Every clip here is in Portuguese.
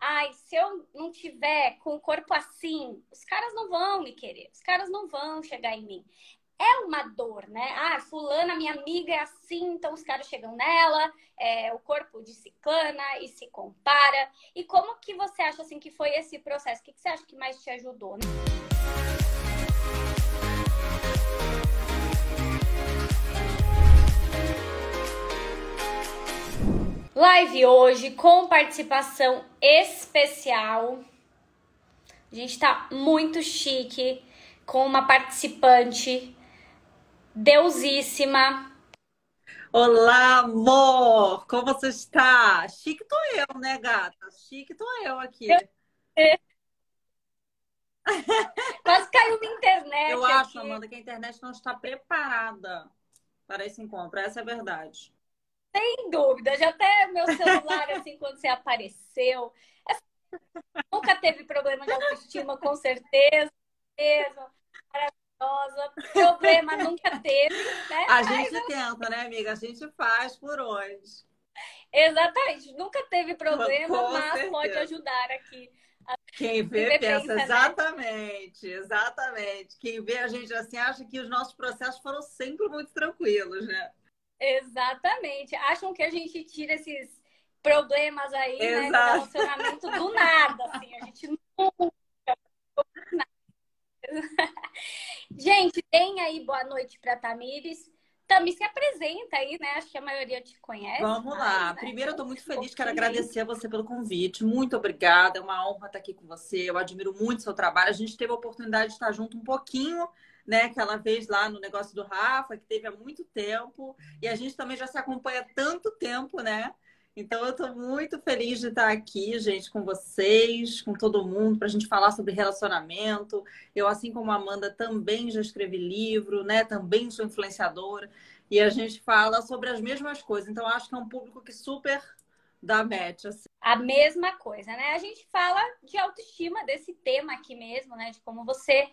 ai, se eu não tiver com o corpo assim, os caras não vão me querer, os caras não vão chegar em mim. É uma dor, né? Ah, fulana, minha amiga, é assim, então os caras chegam nela, é, o corpo de ciclana e se compara. E como que você acha assim que foi esse processo? O que, que você acha que mais te ajudou? Né? Live hoje com participação especial. A gente tá muito chique com uma participante deusíssima. Olá, amor! Como você está? Chique tô eu, né, gata? Chique tô eu aqui. Quase caiu na internet. Eu acho, aqui. Amanda, que a internet não está preparada para esse encontro. Essa é a verdade. Sem dúvida, já até meu celular, assim, quando você apareceu, nunca teve problema de autoestima, com certeza, maravilhosa, problema nunca teve, né? A gente Mas, tenta, né, amiga? A gente faz por onde. Exatamente, nunca teve problema, com mas certeza. pode ajudar aqui. Quem vê, pensa, pensa né? exatamente, exatamente. Quem vê a gente assim acha que os nossos processos foram sempre muito tranquilos, né? Exatamente. Acham que a gente tira esses problemas aí, né, do relacionamento do nada, assim. A gente nunca. gente, tem aí boa noite para Tamires. Tami, se apresenta aí, né? Acho que a maioria te conhece. Vamos lá. Né? Primeiro, eu estou muito feliz, quero agradecer a você pelo convite. Muito obrigada, é uma honra estar aqui com você. Eu admiro muito o seu trabalho. A gente teve a oportunidade de estar junto um pouquinho né? Aquela vez lá no negócio do Rafa, que teve há muito tempo. E a gente também já se acompanha há tanto tempo, né? Então, eu estou muito feliz de estar aqui, gente, com vocês, com todo mundo, para a gente falar sobre relacionamento. Eu, assim como a Amanda, também já escrevi livro, né? Também sou influenciadora. E a gente fala sobre as mesmas coisas. Então, acho que é um público que super dá match. Assim. A mesma coisa, né? A gente fala de autoestima, desse tema aqui mesmo, né? De como você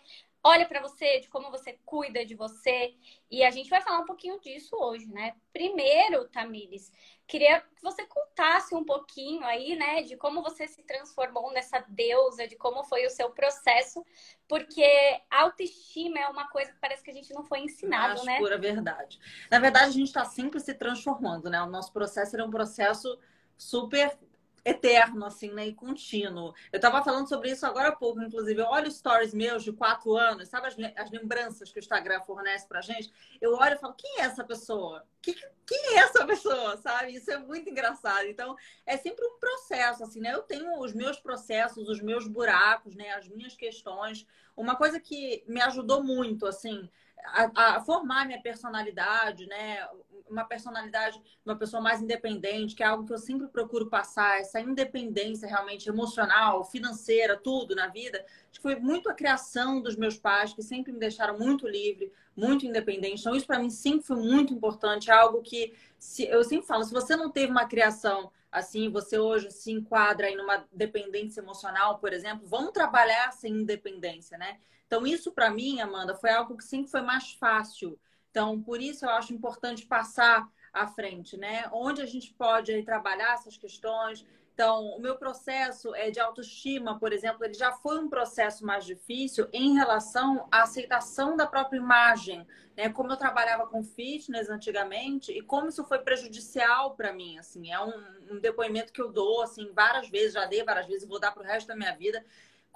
olha para você, de como você cuida de você. E a gente vai falar um pouquinho disso hoje, né? Primeiro, Tamires, queria que você contasse um pouquinho aí, né, de como você se transformou nessa deusa, de como foi o seu processo, porque autoestima é uma coisa que parece que a gente não foi ensinado, Acho né? Pura verdade. Na verdade, a gente está sempre se transformando, né? O nosso processo é um processo super eterno, assim, né? E contínuo. Eu tava falando sobre isso agora há pouco, inclusive. Eu olho stories meus de quatro anos, sabe as, as lembranças que o Instagram fornece pra gente? Eu olho e falo, quem é essa pessoa? Que, quem é essa pessoa, sabe? Isso é muito engraçado. Então, é sempre um processo, assim, né? Eu tenho os meus processos, os meus buracos, né? As minhas questões. Uma coisa que me ajudou muito, assim, a, a, formar minha personalidade, né? Uma personalidade, uma pessoa mais independente, que é algo que eu sempre procuro passar, essa independência realmente emocional, financeira, tudo na vida. Foi muito a criação dos meus pais, que sempre me deixaram muito livre, muito independente. Então, isso para mim sempre foi muito importante. É algo que se, eu sempre falo: se você não teve uma criação assim, você hoje se enquadra aí numa dependência emocional, por exemplo, vamos trabalhar sem independência, né? Então, isso para mim, Amanda, foi algo que sempre foi mais fácil. Então, por isso eu acho importante passar à frente, né? Onde a gente pode aí, trabalhar essas questões. Então, o meu processo é de autoestima, por exemplo, ele já foi um processo mais difícil em relação à aceitação da própria imagem, né? Como eu trabalhava com fitness antigamente e como isso foi prejudicial para mim, assim, é um, um, depoimento que eu dou assim várias vezes, já dei várias vezes, vou dar para o resto da minha vida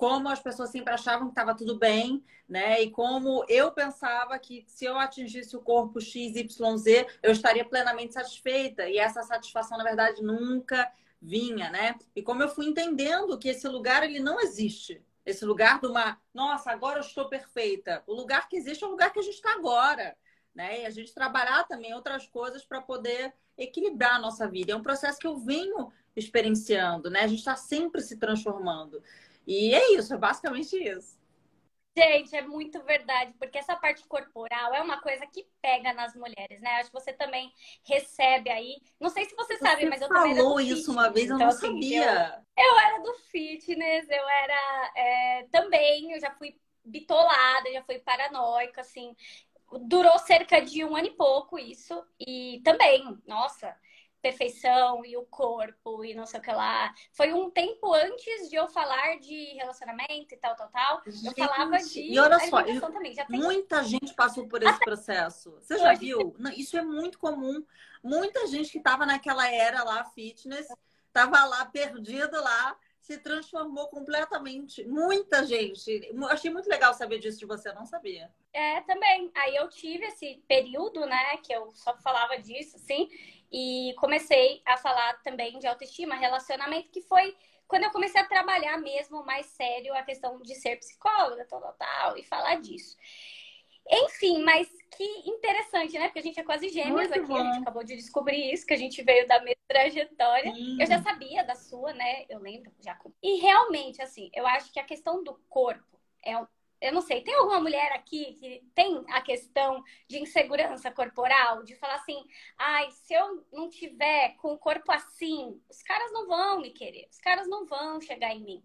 como as pessoas sempre achavam que estava tudo bem, né? E como eu pensava que se eu atingisse o corpo XYZ, eu estaria plenamente satisfeita. E essa satisfação, na verdade, nunca vinha, né? E como eu fui entendendo que esse lugar ele não existe. Esse lugar de uma, nossa, agora eu estou perfeita. O lugar que existe é o lugar que a gente está agora, né? E a gente trabalhar também outras coisas para poder equilibrar a nossa vida. É um processo que eu venho experienciando, né? A gente está sempre se transformando. E é isso, é basicamente isso. Gente, é muito verdade, porque essa parte corporal é uma coisa que pega nas mulheres, né? Acho que você também recebe aí. Não sei se você, você sabe, mas eu também. Você falou isso uma vez, eu então, não assim, sabia. Eu, eu, era do fitness, eu era é, também, eu já fui bitolada, já fui paranoica, assim. Durou cerca de um ano e pouco isso. E também, nossa, perfeição e o corpo e não sei o que lá. Foi um tempo antes de eu falar de relacionamento e tal, tal, tal. Gente, eu falava de e olha só, eu, também. Já tem... Muita gente passou por esse processo. Você já viu? Isso é muito comum. Muita gente que estava naquela era lá, fitness, estava lá perdido lá, se transformou completamente. Muita gente. Achei muito legal saber disso de você, eu não sabia. É, também. Aí eu tive esse período, né, que eu só falava disso, assim, e comecei a falar também de autoestima, relacionamento, que foi quando eu comecei a trabalhar mesmo mais sério a questão de ser psicóloga, tal, tal, tal, e falar disso. Enfim, mas que interessante, né? Porque a gente é quase gêmeas Muito aqui, bom. a gente acabou de descobrir isso, que a gente veio da mesma trajetória. Sim. Eu já sabia da sua, né? Eu lembro já. E realmente, assim, eu acho que a questão do corpo é eu não sei, tem alguma mulher aqui que tem a questão de insegurança corporal, de falar assim, ai, se eu não tiver com o corpo assim, os caras não vão me querer, os caras não vão chegar em mim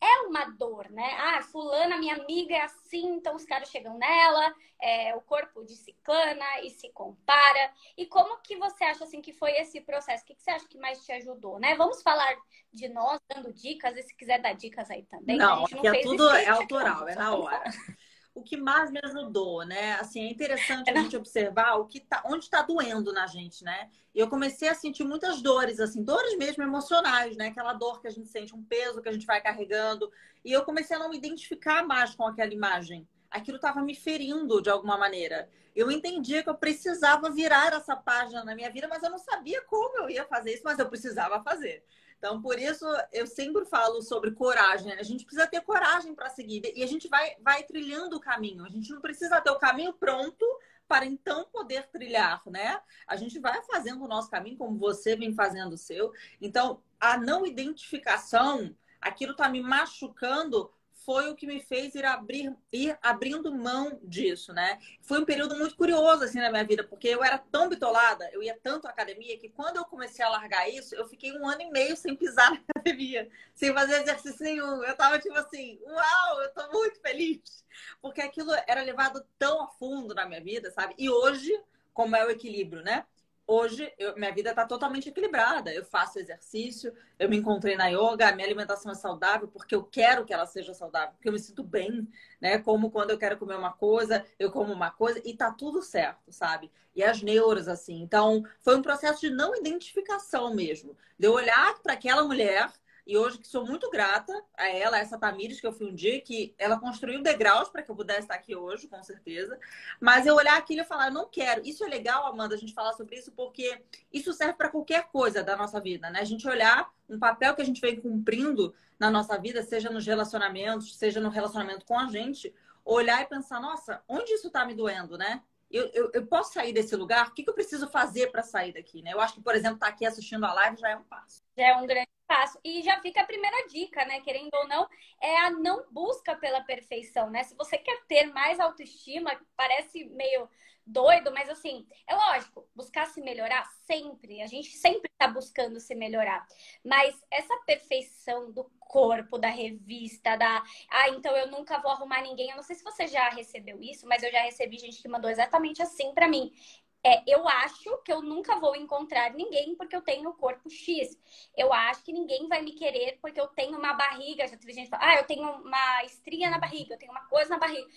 é uma dor, né? Ah, fulana, minha amiga é assim, então os caras chegam nela, é, o corpo de ciclana e se compara. E como que você acha assim que foi esse processo? O que, que você acha que mais te ajudou, né? Vamos falar de nós dando dicas, e se quiser dar dicas aí também. Não, a gente não é tudo é autoral, é na hora o que mais me ajudou, né? Assim, é interessante a gente observar o que tá, onde está doendo na gente, né? Eu comecei a sentir muitas dores, assim, dores mesmo emocionais, né? Aquela dor que a gente sente, um peso que a gente vai carregando. E eu comecei a não me identificar mais com aquela imagem. Aquilo estava me ferindo de alguma maneira. Eu entendia que eu precisava virar essa página na minha vida, mas eu não sabia como eu ia fazer isso, mas eu precisava fazer. Então, por isso, eu sempre falo sobre coragem. Né? A gente precisa ter coragem para seguir. E a gente vai, vai trilhando o caminho. A gente não precisa ter o caminho pronto para então poder trilhar, né? A gente vai fazendo o nosso caminho como você vem fazendo o seu. Então, a não identificação, aquilo está me machucando, foi o que me fez ir, abrir, ir abrindo mão disso, né? Foi um período muito curioso, assim, na minha vida, porque eu era tão bitolada, eu ia tanto à academia, que quando eu comecei a largar isso, eu fiquei um ano e meio sem pisar na academia, sem fazer exercício nenhum. Eu tava tipo assim, uau, eu tô muito feliz. Porque aquilo era levado tão a fundo na minha vida, sabe? E hoje, como é o equilíbrio, né? Hoje eu, minha vida está totalmente equilibrada. Eu faço exercício, eu me encontrei na yoga, a minha alimentação é saudável porque eu quero que ela seja saudável, porque eu me sinto bem, né? Como quando eu quero comer uma coisa, eu como uma coisa e tá tudo certo, sabe? E as neuras, assim. Então, foi um processo de não identificação mesmo. De eu olhar para aquela mulher e hoje que sou muito grata a ela, a essa Tamires que eu fui um dia, que ela construiu degraus para que eu pudesse estar aqui hoje, com certeza. Mas eu olhar aquilo e falar, não quero. Isso é legal, Amanda, a gente falar sobre isso, porque isso serve para qualquer coisa da nossa vida, né? A gente olhar um papel que a gente vem cumprindo na nossa vida, seja nos relacionamentos, seja no relacionamento com a gente, olhar e pensar, nossa, onde isso está me doendo, né? Eu, eu, eu, posso sair desse lugar? O que, que eu preciso fazer para sair daqui? Né? Eu acho que, por exemplo, estar tá aqui assistindo a live já é um passo. Já é um grande passo. E já fica a primeira dica, né? Querendo ou não, é a não busca pela perfeição, né? Se você quer ter mais autoestima, parece meio doido, mas assim, é lógico, buscar se melhorar sempre, a gente sempre tá buscando se melhorar. Mas essa perfeição do corpo, da revista, da. Ah, então eu nunca vou arrumar ninguém. Eu não sei se você já recebeu isso, mas eu já recebi gente que mandou exatamente assim para mim. É, eu acho que eu nunca vou encontrar ninguém porque eu tenho o corpo X. Eu acho que ninguém vai me querer porque eu tenho uma barriga. Já teve gente falando, ah, eu tenho uma estria na barriga, eu tenho uma coisa na barriga.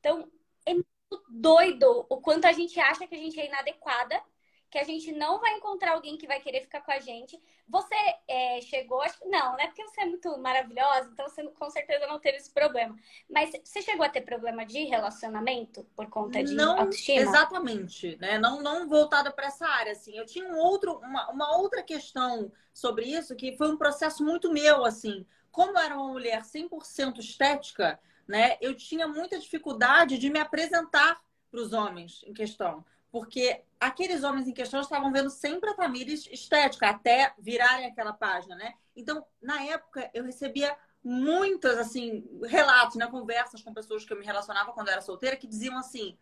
Então, é muito doido o quanto a gente acha que a gente é inadequada que a gente não vai encontrar alguém que vai querer ficar com a gente. Você é, chegou, acho que não, né? Porque você é muito maravilhosa, então você com certeza não teve esse problema. Mas você chegou a ter problema de relacionamento por conta de não, autoestima? Exatamente, né? Não, não voltada para essa área, assim. Eu tinha um outro, uma, uma outra questão sobre isso, que foi um processo muito meu, assim. Como eu era uma mulher 100% estética, né? Eu tinha muita dificuldade de me apresentar para os homens em questão porque aqueles homens em questão estavam vendo sempre a Tamires estética, até virarem aquela página, né? Então, na época, eu recebia muitos, assim, relatos, né? Conversas com pessoas que eu me relacionava quando eu era solteira, que diziam assim,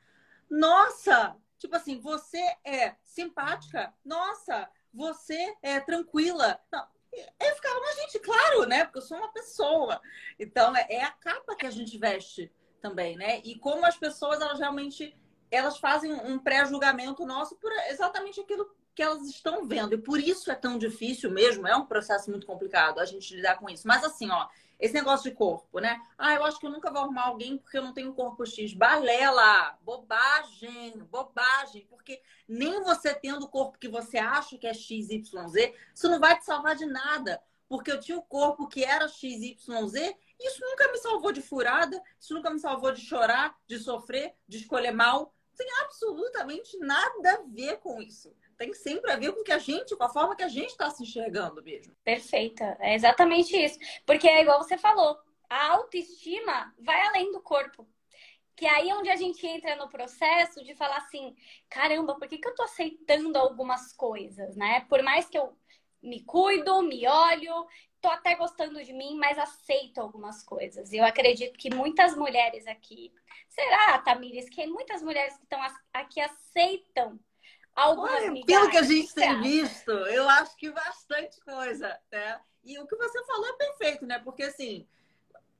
nossa, tipo assim, você é simpática? Nossa, você é tranquila? Não, eu ficava, mas gente, claro, né? Porque eu sou uma pessoa. Então, é, é a capa que a gente veste também, né? E como as pessoas, elas realmente elas fazem um pré-julgamento nosso por exatamente aquilo que elas estão vendo. E por isso é tão difícil mesmo, é um processo muito complicado a gente lidar com isso. Mas assim, ó, esse negócio de corpo, né? Ah, eu acho que eu nunca vou arrumar alguém porque eu não tenho um corpo X. Balela! Bobagem! Bobagem! Porque nem você tendo o corpo que você acha que é XYZ, isso não vai te salvar de nada. Porque eu tinha o corpo que era XYZ, isso nunca me salvou de furada, isso nunca me salvou de chorar, de sofrer, de escolher mal. Tem absolutamente nada a ver com isso tem sempre a ver com que a gente, com a forma que a gente está se enxergando mesmo. Perfeita, é exatamente isso. Porque é igual você falou, a autoestima vai além do corpo. Que aí é onde a gente entra no processo de falar assim, caramba, por que, que eu tô aceitando algumas coisas, né? Por mais que eu me cuido, me olho, tô até gostando de mim, mas aceito algumas coisas. E eu acredito que muitas mulheres aqui, será, Tamires, que muitas mulheres que estão aqui aceitam algumas Olha, Pelo que a gente tem visto, eu acho que bastante coisa, né? E o que você falou é perfeito, né? Porque assim,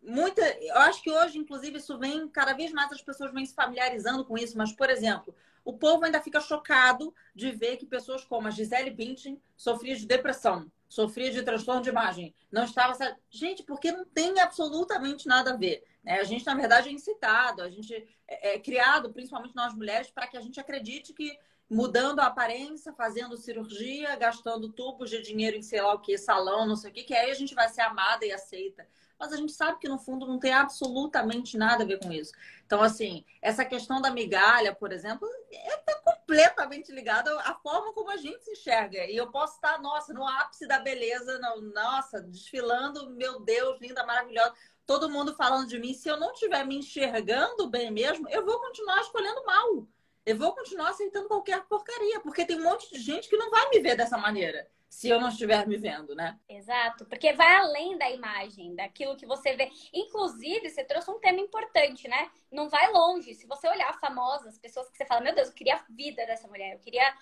muita, eu acho que hoje, inclusive, isso vem cada vez mais as pessoas vêm se familiarizando com isso. Mas, por exemplo, o povo ainda fica chocado de ver que pessoas como a Gisele Bündchen sofria de depressão, sofria de transtorno de imagem, não estava gente, porque não tem absolutamente nada a ver. Né? A gente, na verdade, é incitado, a gente é, é criado, principalmente nós mulheres, para que a gente acredite que mudando a aparência, fazendo cirurgia, gastando tubos de dinheiro em sei lá o que, salão, não sei o que, que aí a gente vai ser amada e aceita. Mas a gente sabe que no fundo não tem absolutamente nada a ver com isso. Então, assim, essa questão da migalha, por exemplo, está é completamente ligada à forma como a gente se enxerga. E eu posso estar, nossa, no ápice da beleza, nossa, desfilando, meu Deus, linda, maravilhosa. Todo mundo falando de mim. Se eu não estiver me enxergando bem mesmo, eu vou continuar escolhendo mal eu vou continuar aceitando qualquer porcaria, porque tem um monte de gente que não vai me ver dessa maneira, se eu não estiver me vendo, né? Exato, porque vai além da imagem, daquilo que você vê. Inclusive, você trouxe um tema importante, né? Não vai longe. Se você olhar famosas, pessoas que você fala, meu Deus, eu queria a vida dessa mulher, eu queria.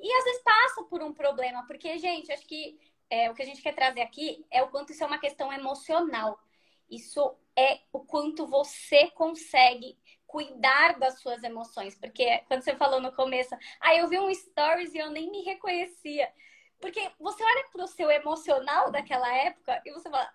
E às vezes passa por um problema, porque, gente, acho que é, o que a gente quer trazer aqui é o quanto isso é uma questão emocional. Isso é o quanto você consegue cuidar das suas emoções. Porque quando você falou no começo, ah, eu vi um stories e eu nem me reconhecia. Porque você olha pro seu emocional daquela época e você fala,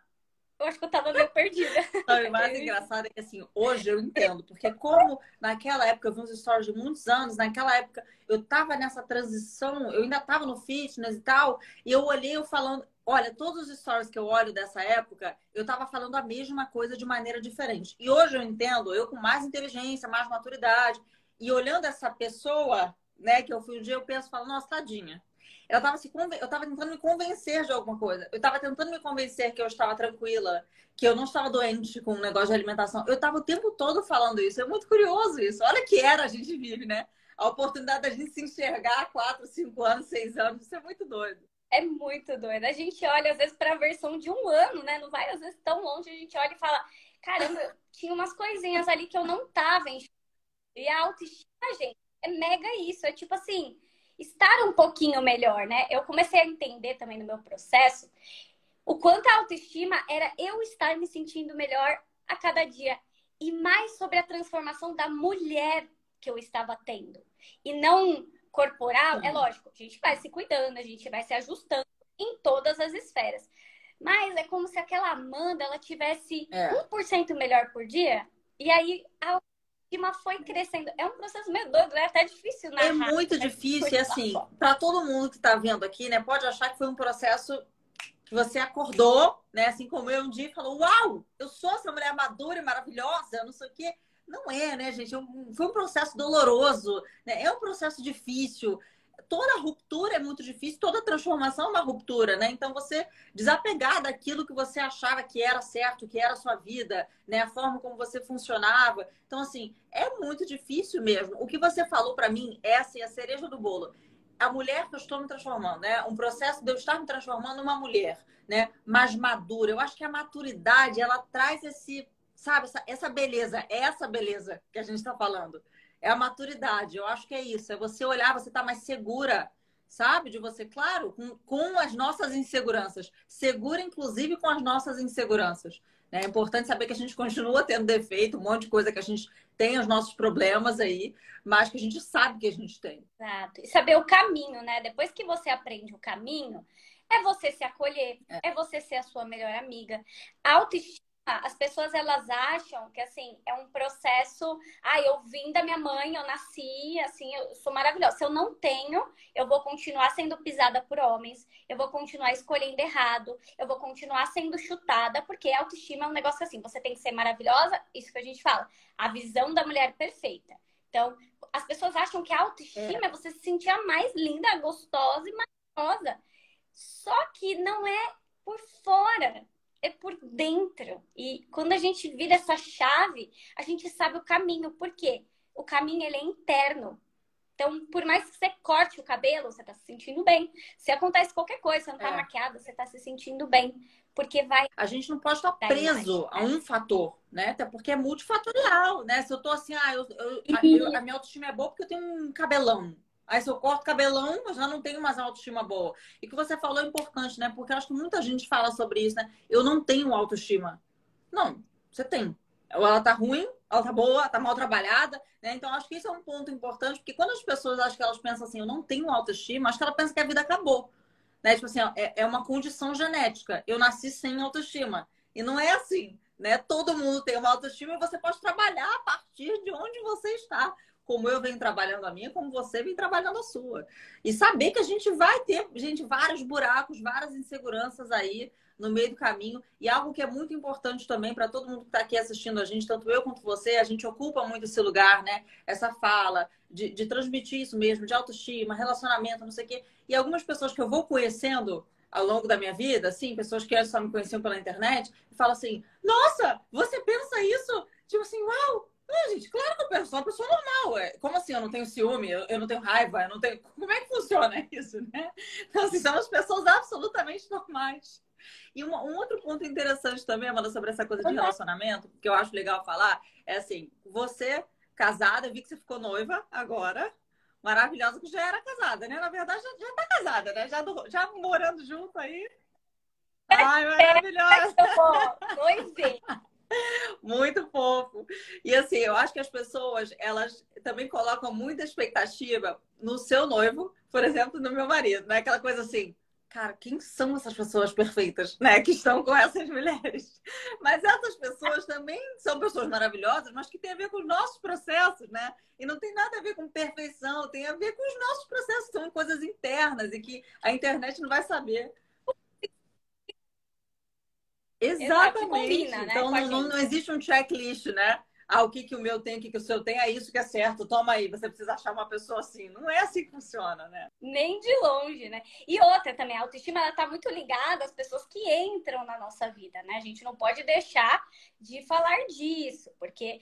eu acho que eu tava meio perdida. Não, o mais engraçado é que assim, hoje eu entendo, porque como naquela época eu vi uns stories de muitos anos, naquela época eu tava nessa transição, eu ainda tava no fitness e tal, e eu olhei eu falando, Olha, todos os stories que eu olho dessa época, eu tava falando a mesma coisa de maneira diferente. E hoje eu entendo, eu com mais inteligência, mais maturidade, e olhando essa pessoa, né, que eu fui um dia, eu penso, falo, nossa, tadinha. Ela tava se conven... Eu tentando me convencer de alguma coisa. Eu tava tentando me convencer que eu estava tranquila, que eu não estava doente com um negócio de alimentação. Eu tava o tempo todo falando isso. É muito curioso isso. Olha que era a gente vive, né? A oportunidade da gente se enxergar há 4, 5 anos, 6 anos. Isso é muito doido. É muito doido. A gente olha, às vezes, para a versão de um ano, né? Não vai, às vezes, tão longe. A gente olha e fala: caramba, tinha umas coisinhas ali que eu não tava enxergando. E a autoestima, gente, é mega isso. É tipo assim, estar um pouquinho melhor, né? Eu comecei a entender também no meu processo o quanto a autoestima era eu estar me sentindo melhor a cada dia. E mais sobre a transformação da mulher que eu estava tendo. E não corporal, é lógico, a gente vai se cuidando, a gente vai se ajustando em todas as esferas. Mas é como se aquela Amanda ela tivesse é. 1% melhor por dia, e aí a autoestima foi crescendo. É um processo meio doido, é até difícil narrar. É muito difícil, e assim, para todo mundo que está vendo aqui, né, pode achar que foi um processo que você acordou, né, assim como eu um dia e falou: Uau, eu sou essa mulher madura e maravilhosa, não sei o quê. Não é, né, gente? É foi um processo doloroso, né? é um processo difícil. Toda ruptura é muito difícil, toda transformação é uma ruptura, né? Então você desapegar daquilo que você achava que era certo, que era a sua vida, né? A forma como você funcionava. Então, assim, é muito difícil mesmo. O que você falou para mim é assim, a cereja do bolo a mulher que eu estou me transformando, né? Um processo de eu estar me transformando numa mulher, né? Mais madura. Eu acho que a maturidade, ela traz esse sabe, essa, essa beleza, é essa beleza que a gente está falando. É a maturidade, eu acho que é isso. É você olhar, você tá mais segura. sabe? De você, claro, com, com as nossas inseguranças. Segura, inclusive, com as nossas inseguranças. Né? É importante saber que a gente continua tendo defeito, um monte de coisa que a gente tem os nossos problemas aí, mas que a gente sabe que a gente tem. Exato. E saber o caminho, né? Depois que você aprende o caminho, é você se acolher, é, é você ser a sua melhor amiga. A autoestima as pessoas elas acham que assim é um processo. Ah, eu vim da minha mãe, eu nasci, assim, eu sou maravilhosa. Se eu não tenho, eu vou continuar sendo pisada por homens, eu vou continuar escolhendo errado, eu vou continuar sendo chutada, porque autoestima é um negócio assim. Você tem que ser maravilhosa, isso que a gente fala, a visão da mulher perfeita. Então, as pessoas acham que a autoestima é, é você se sentir a mais linda, gostosa e maravilhosa. Só que não é por fora é por dentro. E quando a gente vira essa chave, a gente sabe o caminho. Por quê? O caminho ele é interno. Então, por mais que você corte o cabelo, você tá se sentindo bem. Se acontece qualquer coisa, você não tá é. maquiada, você tá se sentindo bem. Porque vai. A gente não pode estar preso a um fator, né? Até porque é multifatorial, né? Se eu tô assim, ah, eu, eu, a, eu, a minha autoestima é boa porque eu tenho um cabelão. Aí se eu corto cabelão, eu já não tenho mais autoestima boa. E que você falou é importante, né? Porque acho que muita gente fala sobre isso, né? Eu não tenho autoestima. Não, você tem. Ou ela tá ruim, ela tá boa, tá mal trabalhada, né? Então acho que isso é um ponto importante, porque quando as pessoas acham que elas pensam assim, eu não tenho autoestima, acho que ela pensa que a vida acabou. Né? Tipo assim, é, é uma condição genética. Eu nasci sem autoestima. E não é assim, né? Todo mundo tem uma autoestima e você pode trabalhar a partir de onde você está como eu venho trabalhando a minha, como você vem trabalhando a sua. E saber que a gente vai ter, gente, vários buracos, várias inseguranças aí no meio do caminho. E algo que é muito importante também para todo mundo que está aqui assistindo a gente, tanto eu quanto você, a gente ocupa muito esse lugar, né? Essa fala, de, de transmitir isso mesmo, de autoestima, relacionamento, não sei o quê. E algumas pessoas que eu vou conhecendo ao longo da minha vida, assim, pessoas que só me conheciam pela internet, falam assim: Nossa, você pensa isso? Tipo assim, uau, não, gente, claro que eu sou uma pessoa normal. É. Como assim eu não tenho ciúme, eu, eu, não tenho raiva, eu não tenho. Como é que funciona isso, né? Então, assim, são as pessoas absolutamente normais. E uma, um outro ponto interessante também, Amanda, sobre essa coisa de uhum. relacionamento, que eu acho legal falar, é assim, você casada, eu vi que você ficou noiva agora, maravilhosa, que já era casada, né? Na verdade, já, já tá casada, né? Já, já morando junto aí. Ai, maravilhosa! Noivinha. Muito fofo. E assim, eu acho que as pessoas, elas também colocam muita expectativa no seu noivo, por exemplo, no meu marido, né? Aquela coisa assim, cara, quem são essas pessoas perfeitas, né? Que estão com essas mulheres. Mas essas pessoas também são pessoas maravilhosas, mas que têm a ver com os nossos processos, né? E não tem nada a ver com perfeição, tem a ver com os nossos processos, são coisas internas e que a internet não vai saber. Exatamente. Combina, né? Então não, não, não, existe um checklist, né? Ah, o que, que o meu tem, o que, que o seu tem, é isso que é certo. Toma aí, você precisa achar uma pessoa assim. Não é assim que funciona, né? Nem de longe, né? E outra também, a autoestima ela tá muito ligada às pessoas que entram na nossa vida, né? A gente não pode deixar de falar disso, porque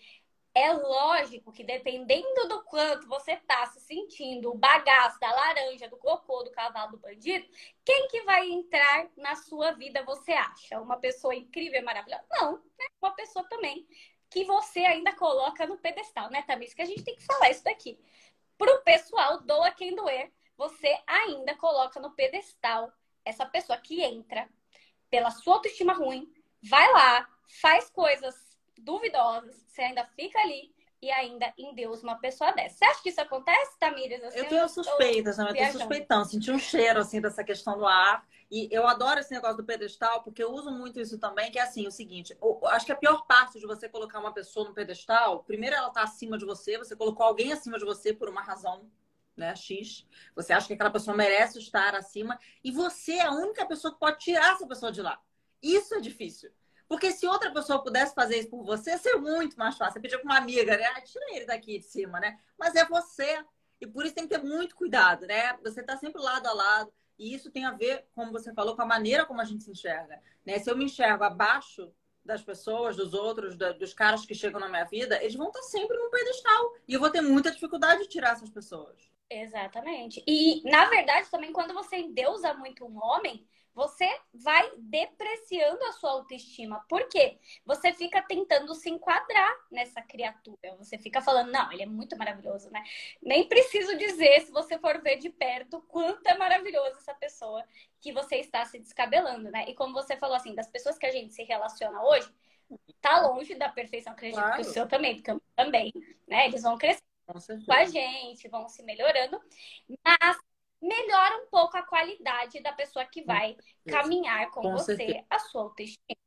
é lógico que dependendo do quanto você tá se sentindo o bagaço da laranja, do cocô, do cavalo, do bandido, quem que vai entrar na sua vida, você acha? Uma pessoa incrível, maravilhosa? Não, né? Uma pessoa também que você ainda coloca no pedestal, né, Tamires? Que a gente tem que falar isso daqui. Pro pessoal, doa quem doer, você ainda coloca no pedestal essa pessoa que entra pela sua autoestima ruim, vai lá, faz coisas duvidosas, você ainda fica ali e ainda em Deus uma pessoa dessa. Você acha que isso acontece, Tamires? Assim, eu tenho suspeitas, né? Eu tenho suspeitando, senti um cheiro assim dessa questão do ar. E eu adoro esse negócio do pedestal, porque eu uso muito isso também, que é assim, o seguinte, eu acho que a pior parte de você colocar uma pessoa no pedestal, primeiro ela tá acima de você, você colocou alguém acima de você por uma razão, né, X. Você acha que aquela pessoa merece estar acima, e você é a única pessoa que pode tirar essa pessoa de lá. Isso é difícil. Porque se outra pessoa pudesse fazer isso por você, seria muito mais fácil. Você pedir para uma amiga, né? Ah, tira ele daqui de cima, né? Mas é você. E por isso tem que ter muito cuidado, né? Você está sempre lado a lado. E isso tem a ver, como você falou, com a maneira como a gente se enxerga. Né? Se eu me enxergo abaixo das pessoas, dos outros, dos caras que chegam na minha vida, eles vão estar sempre no pedestal. E eu vou ter muita dificuldade de tirar essas pessoas. Exatamente. E, na verdade, também, quando você endeusa muito um homem, você vai depreciando a sua autoestima. Por quê? Você fica tentando se enquadrar nessa criatura. Você fica falando, não, ele é muito maravilhoso, né? Nem preciso dizer, se você for ver de perto, quanto é maravilhoso essa pessoa que você está se descabelando, né? E como você falou assim, das pessoas que a gente se relaciona hoje, tá longe da perfeição. Acredito claro. que o seu também, porque eu também, né? Eles vão crescer com a gente, vão se melhorando, mas melhora um pouco a qualidade da pessoa que vai caminhar com, com você, certeza. a sua autoestima.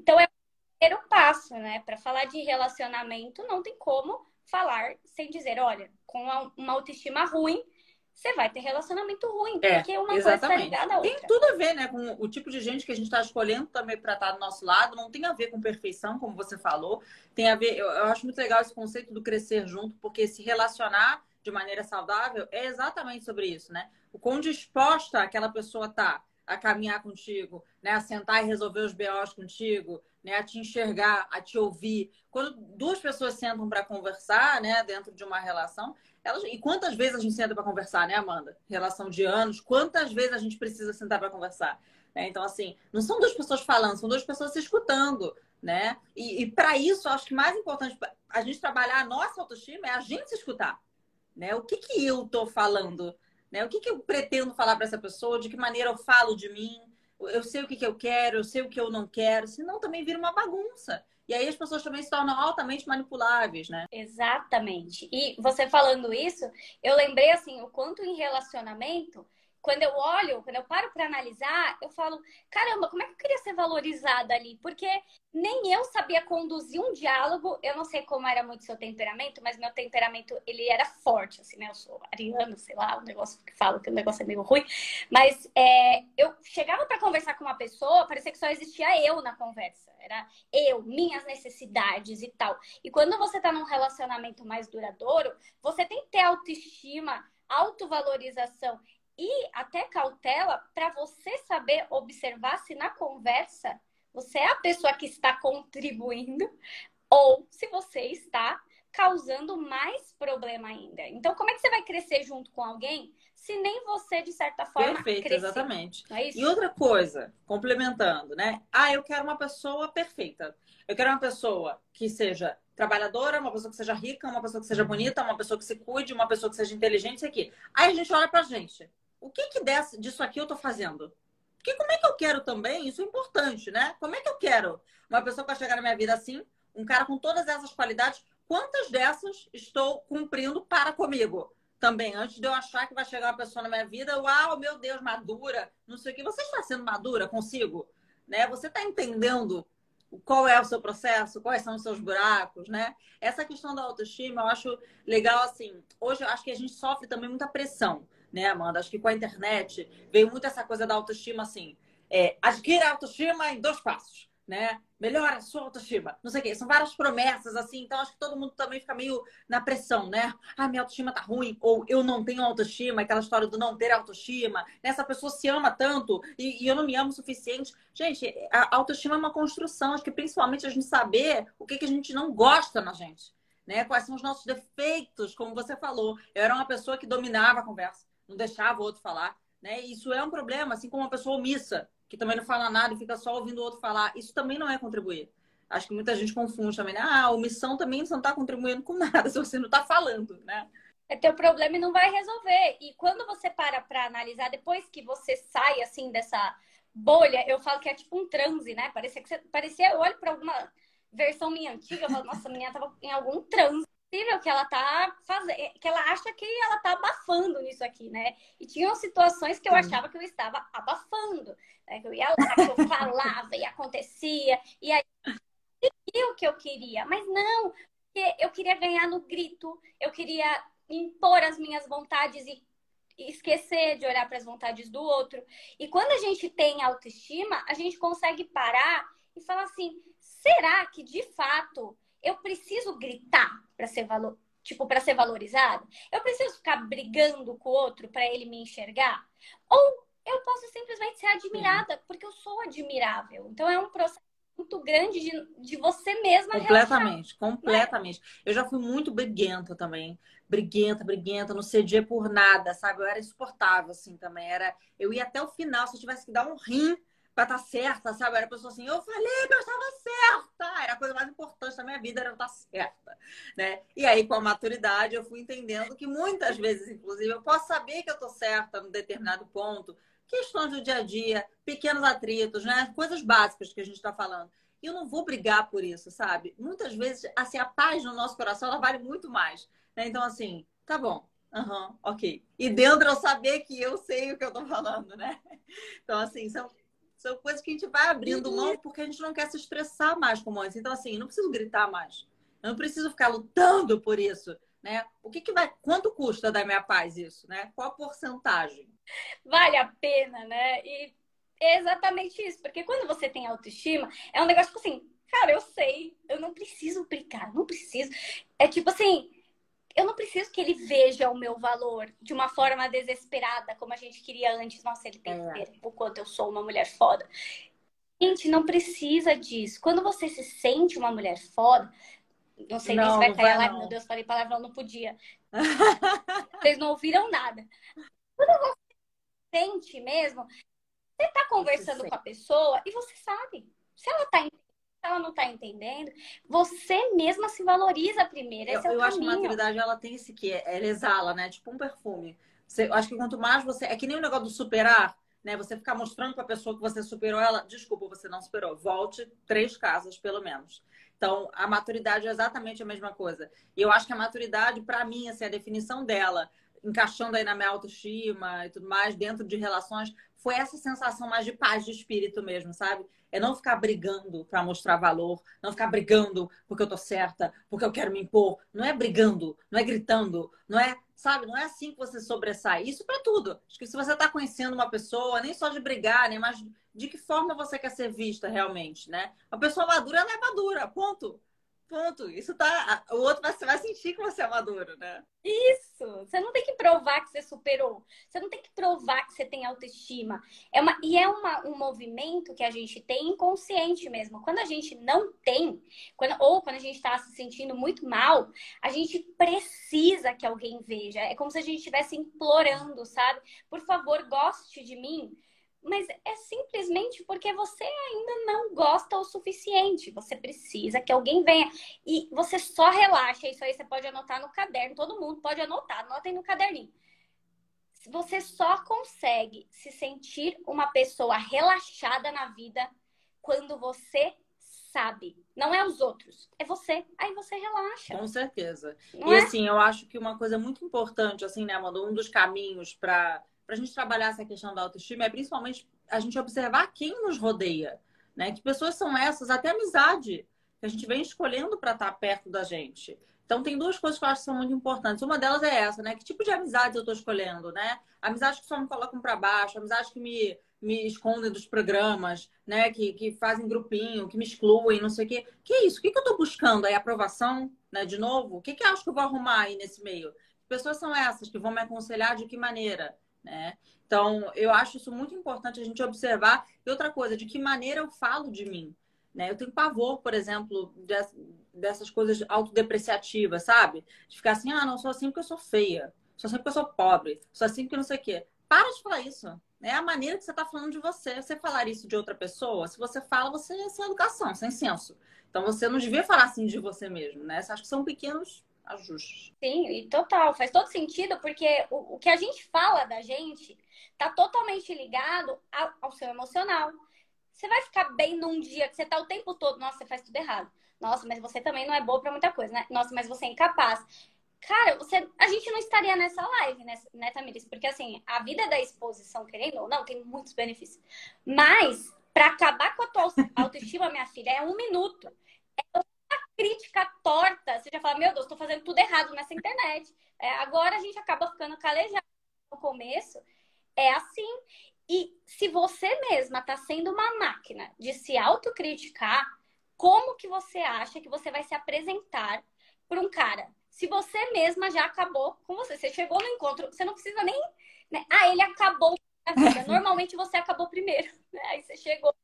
Então é o primeiro passo, né? Para falar de relacionamento, não tem como falar sem dizer, olha, com uma autoestima ruim, você vai ter relacionamento ruim, é, porque uma exatamente. coisa está ligada à outra. Tem tudo a ver, né, com o tipo de gente que a gente está escolhendo também para estar tá do nosso lado. Não tem a ver com perfeição, como você falou. Tem a ver, eu, eu acho muito legal esse conceito do crescer junto, porque se relacionar de maneira saudável é exatamente sobre isso, né? O quão disposta aquela pessoa tá a caminhar contigo, né? A sentar e resolver os BOs contigo, né? A te enxergar, a te ouvir. Quando duas pessoas sentam para conversar, né? Dentro de uma relação, elas... e quantas vezes a gente senta para conversar, né, Amanda? Relação de anos, quantas vezes a gente precisa sentar para conversar? Né? Então, assim, não são duas pessoas falando, são duas pessoas se escutando, né? E, e para isso, acho que mais importante a gente trabalhar a nossa autoestima é a gente se escutar, né? O que que eu tô falando? Né? O que, que eu pretendo falar para essa pessoa? De que maneira eu falo de mim? Eu sei o que, que eu quero, eu sei o que eu não quero. Senão também vira uma bagunça. E aí as pessoas também se tornam altamente manipuláveis, né? Exatamente. E você falando isso, eu lembrei assim, o quanto em relacionamento quando eu olho, quando eu paro para analisar, eu falo, caramba, como é que eu queria ser valorizada ali? Porque nem eu sabia conduzir um diálogo. Eu não sei como era muito seu temperamento, mas meu temperamento, ele era forte, assim, né? Eu sou ariano, sei lá, o um negócio que falo que o negócio é meio ruim. Mas é, eu chegava para conversar com uma pessoa, parecia que só existia eu na conversa. Era eu, minhas necessidades e tal. E quando você tá num relacionamento mais duradouro, você tem que ter autoestima, autovalorização e até cautela para você saber observar se na conversa você é a pessoa que está contribuindo ou se você está causando mais problema ainda. Então, como é que você vai crescer junto com alguém se nem você, de certa forma, Perfeito, crescer? exatamente. É e outra coisa, complementando, né? Ah, eu quero uma pessoa perfeita. Eu quero uma pessoa que seja trabalhadora, uma pessoa que seja rica, uma pessoa que seja bonita, uma pessoa que se cuide, uma pessoa que seja inteligente, isso aqui. Aí a gente olha pra gente o que, que desse, disso aqui eu estou fazendo? Porque como é que eu quero também? Isso é importante, né? Como é que eu quero uma pessoa que vai chegar na minha vida assim, um cara com todas essas qualidades, quantas dessas estou cumprindo para comigo? Também, antes de eu achar que vai chegar uma pessoa na minha vida, uau, meu Deus, madura, não sei o que. Você está sendo madura consigo? Né? Você está entendendo qual é o seu processo, quais são os seus buracos, né? Essa questão da autoestima, eu acho legal, assim, hoje eu acho que a gente sofre também muita pressão né, Amanda? Acho que com a internet veio muito essa coisa da autoestima assim. É, adquira a autoestima em dois passos, né? Melhora a sua autoestima. Não sei o quê. São várias promessas, assim. Então, acho que todo mundo também fica meio na pressão, né? Ah, minha autoestima tá ruim. Ou eu não tenho autoestima. Aquela história do não ter autoestima. Essa pessoa se ama tanto e, e eu não me amo o suficiente. Gente, a autoestima é uma construção. Acho que principalmente a gente saber o que, que a gente não gosta na gente. Né? Quais são os nossos defeitos, como você falou. Eu era uma pessoa que dominava a conversa não deixava o outro falar. Né? Isso é um problema, assim como uma pessoa omissa, que também não fala nada e fica só ouvindo o outro falar. Isso também não é contribuir. Acho que muita gente confunde também. Né? Ah, omissão também você não está contribuindo com nada se você não está falando, né? É teu problema e não vai resolver. E quando você para para analisar, depois que você sai assim dessa bolha, eu falo que é tipo um transe, né? Parecia que você parecia, eu olho para alguma versão minha antiga, eu falo, nossa, a menina tava em algum transe possível que ela tá fazendo, que ela acha que ela tá abafando nisso aqui, né? E tinham situações que eu achava que eu estava abafando, né? Que eu ia lá, que eu falava e acontecia, e aí o que eu queria, mas não, porque eu queria ganhar no grito, eu queria impor as minhas vontades e esquecer de olhar para as vontades do outro. E quando a gente tem autoestima, a gente consegue parar e falar assim: será que de fato eu preciso gritar para ser valor, tipo para ser valorizado? Eu preciso ficar brigando com o outro para ele me enxergar? Ou eu posso simplesmente ser admirada porque eu sou admirável. Então é um processo muito grande de, de você mesma Completamente, relaxar. completamente. Eu já fui muito briguenta também. Briguenta, briguenta, não cedia por nada, sabe? Eu era insuportável, assim, também. Era... Eu ia até o final, se eu tivesse que dar um rim pra estar tá certa, sabe? Era a pessoa assim, eu falei que eu estava certa. Era a coisa mais importante da minha vida, era eu estar certa, né? E aí, com a maturidade, eu fui entendendo que muitas vezes, inclusive, eu posso saber que eu tô certa num determinado ponto, questões do dia a dia, pequenos atritos, né? Coisas básicas que a gente está falando. E eu não vou brigar por isso, sabe? Muitas vezes, assim, a paz no nosso coração, ela vale muito mais. Né? Então, assim, tá bom. Uhum, ok. E dentro eu saber que eu sei o que eu tô falando, né? Então, assim, são, são coisas que a gente vai abrindo mão porque a gente não quer se estressar mais como antes. Então, assim, não preciso gritar mais. Eu não preciso ficar lutando por isso, né? O que, que vai... Quanto custa da minha paz isso, né? Qual a porcentagem? vale a pena, né? E é exatamente isso, porque quando você tem autoestima, é um negócio tipo assim, cara, eu sei, eu não preciso brincar, não preciso. É tipo assim, eu não preciso que ele veja o meu valor de uma forma desesperada, como a gente queria antes. Nossa, ele tem que é. ver o quanto eu sou uma mulher foda. Gente, não precisa disso. Quando você se sente uma mulher foda, não sei não, nem se vai cair lá, meu Deus, falei palavrão, não podia. Vocês não ouviram nada. Quando você sente mesmo, você tá conversando com a pessoa e você sabe. Se ela tá entendendo, se ela não tá entendendo, você mesma se valoriza primeiro. Esse eu, é eu acho que a maturidade ela tem esse que ela exala, né? Tipo um perfume. Você, eu acho que quanto mais você. É que nem o negócio do superar, né? Você ficar mostrando para a pessoa que você superou ela. Desculpa, você não superou. Volte três casas, pelo menos. Então, a maturidade é exatamente a mesma coisa. E eu acho que a maturidade, para mim, assim, a definição dela encaixando aí na minha autoestima e tudo mais, dentro de relações, foi essa sensação mais de paz de espírito mesmo, sabe? É não ficar brigando para mostrar valor, não ficar brigando porque eu tô certa, porque eu quero me impor. Não é brigando, não é gritando, não é, sabe? Não é assim que você sobressai. Isso para tudo. Acho que se você tá conhecendo uma pessoa, nem só de brigar, nem mais de que forma você quer ser vista realmente, né? Uma pessoa madura, ela é madura, ponto. Ponto. Isso tá. O outro você vai sentir que você é maduro, né? Isso. Você não tem que provar que você superou. Você não tem que provar que você tem autoestima. É uma... E é uma, um movimento que a gente tem inconsciente mesmo. Quando a gente não tem, quando... ou quando a gente está se sentindo muito mal, a gente precisa que alguém veja. É como se a gente estivesse implorando, sabe? Por favor, goste de mim mas é simplesmente porque você ainda não gosta o suficiente. Você precisa que alguém venha. E você só relaxa. Isso aí você pode anotar no caderno. Todo mundo pode anotar. Anotem no caderninho. Você só consegue se sentir uma pessoa relaxada na vida quando você sabe. Não é os outros, é você. Aí você relaxa. Com certeza. Não e é? assim, eu acho que uma coisa muito importante, assim, né, Amanda? Um dos caminhos para para a gente trabalhar essa questão da autoestima é principalmente a gente observar quem nos rodeia, né? Que pessoas são essas, até amizade, que a gente vem escolhendo para estar tá perto da gente. Então, tem duas coisas que eu acho que são muito importantes. Uma delas é essa, né? Que tipo de amizade eu estou escolhendo, né? Amizade que só me colocam para baixo, amizade que me, me escondem dos programas, né? Que, que fazem grupinho, que me excluem, não sei o quê. Que é isso? O que, que eu estou buscando aí? Aprovação, né? De novo? O que, que eu acho que eu vou arrumar aí nesse meio? Que pessoas são essas que vão me aconselhar de que maneira? Né? Então, eu acho isso muito importante a gente observar. E outra coisa, de que maneira eu falo de mim, né? Eu tenho pavor, por exemplo, dessas coisas autodepreciativas, sabe? De ficar assim, ah, não sou assim porque eu sou feia, sou assim porque eu sou pobre, sou assim porque não sei o quê. Para de falar isso. É a maneira que você está falando de você. Você falar isso de outra pessoa, se você fala, você é sem educação, sem senso. Então, você não devia falar assim de você mesmo, né? Acho que são pequenos ajustes. Sim, e total, faz todo sentido, porque o, o que a gente fala da gente tá totalmente ligado ao, ao, seu emocional. Você vai ficar bem num dia que você tá o tempo todo, nossa, você faz tudo errado. Nossa, mas você também não é boa para muita coisa, né? Nossa, mas você é incapaz. Cara, você, a gente não estaria nessa live, né, né Tamiris? Porque assim, a vida da exposição, querendo ou não, tem muitos benefícios. Mas, para acabar com a tua autoestima, minha filha, é um minuto. É crítica torta, você já fala, meu Deus, estou fazendo tudo errado nessa internet. É, agora a gente acaba ficando calejado no começo. É assim. E se você mesma está sendo uma máquina de se autocriticar, como que você acha que você vai se apresentar para um cara? Se você mesma já acabou com você, você chegou no encontro, você não precisa nem. Né? Ah, ele acabou. Normalmente você acabou primeiro. Né? Aí você chegou.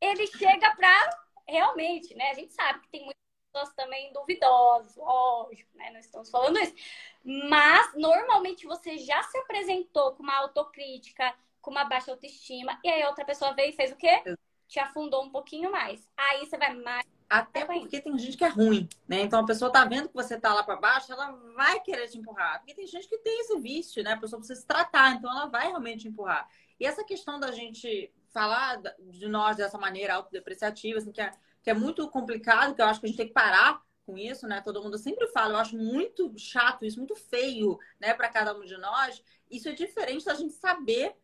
Ele chega para realmente, né? A gente sabe que tem muitas pessoas também duvidosas, lógico, né? Não estamos falando isso. Mas normalmente você já se apresentou com uma autocrítica, com uma baixa autoestima, e aí a outra pessoa veio e fez o quê? Te afundou um pouquinho mais. Aí você vai mais. Até porque tem gente que é ruim, né? Então a pessoa tá vendo que você tá lá para baixo, ela vai querer te empurrar. Porque tem gente que tem esse vício, né? A pessoa precisa se tratar, então ela vai realmente empurrar. E essa questão da gente falar de nós dessa maneira autodepreciativa, assim, que é, que é muito complicado, que eu acho que a gente tem que parar com isso, né? Todo mundo sempre fala, eu acho muito chato isso, muito feio, né, para cada um de nós. Isso é diferente da gente saber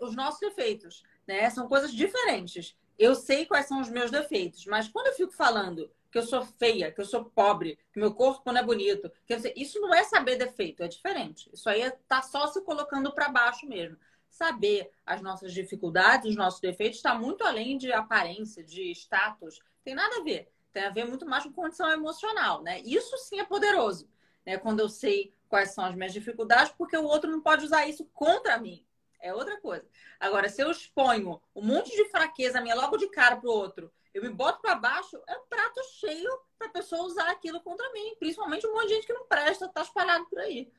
os nossos defeitos, né? São coisas diferentes. Eu sei quais são os meus defeitos, mas quando eu fico falando que eu sou feia, que eu sou pobre, que meu corpo não é bonito, que sei, isso não é saber defeito, é diferente. Isso aí é tá só se colocando para baixo mesmo. Saber as nossas dificuldades, os nossos defeitos, está muito além de aparência, de status. Tem nada a ver. Tem a ver muito mais com condição emocional, né? Isso sim é poderoso, né? Quando eu sei quais são as minhas dificuldades, porque o outro não pode usar isso contra mim é outra coisa. Agora, se eu exponho um monte de fraqueza minha logo de cara pro outro, eu me boto para baixo, é um prato cheio para pessoa usar aquilo contra mim. Principalmente um monte de gente que não presta, tá espalhado por aí.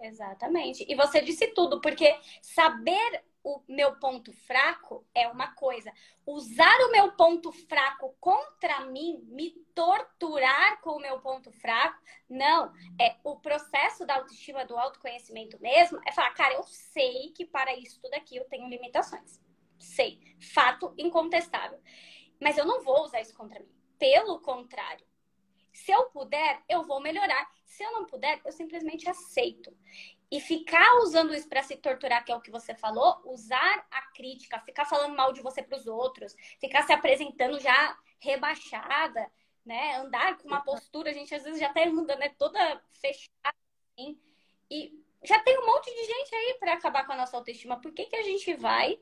Exatamente. E você disse tudo, porque saber o meu ponto fraco é uma coisa. Usar o meu ponto fraco contra mim, me torturar com o meu ponto fraco, não. É o processo da autoestima, do autoconhecimento mesmo, é falar, cara, eu sei que para isso tudo aqui eu tenho limitações. Sei. Fato incontestável. Mas eu não vou usar isso contra mim. Pelo contrário, se eu puder, eu vou melhorar. Se eu não puder, eu simplesmente aceito. E ficar usando isso para se torturar, que é o que você falou, usar a crítica, ficar falando mal de você para os outros, ficar se apresentando já rebaixada, né? Andar com uma postura, a gente às vezes já até anda, né? Toda fechada, assim. E já tem um monte de gente aí para acabar com a nossa autoestima. Por que, que a gente vai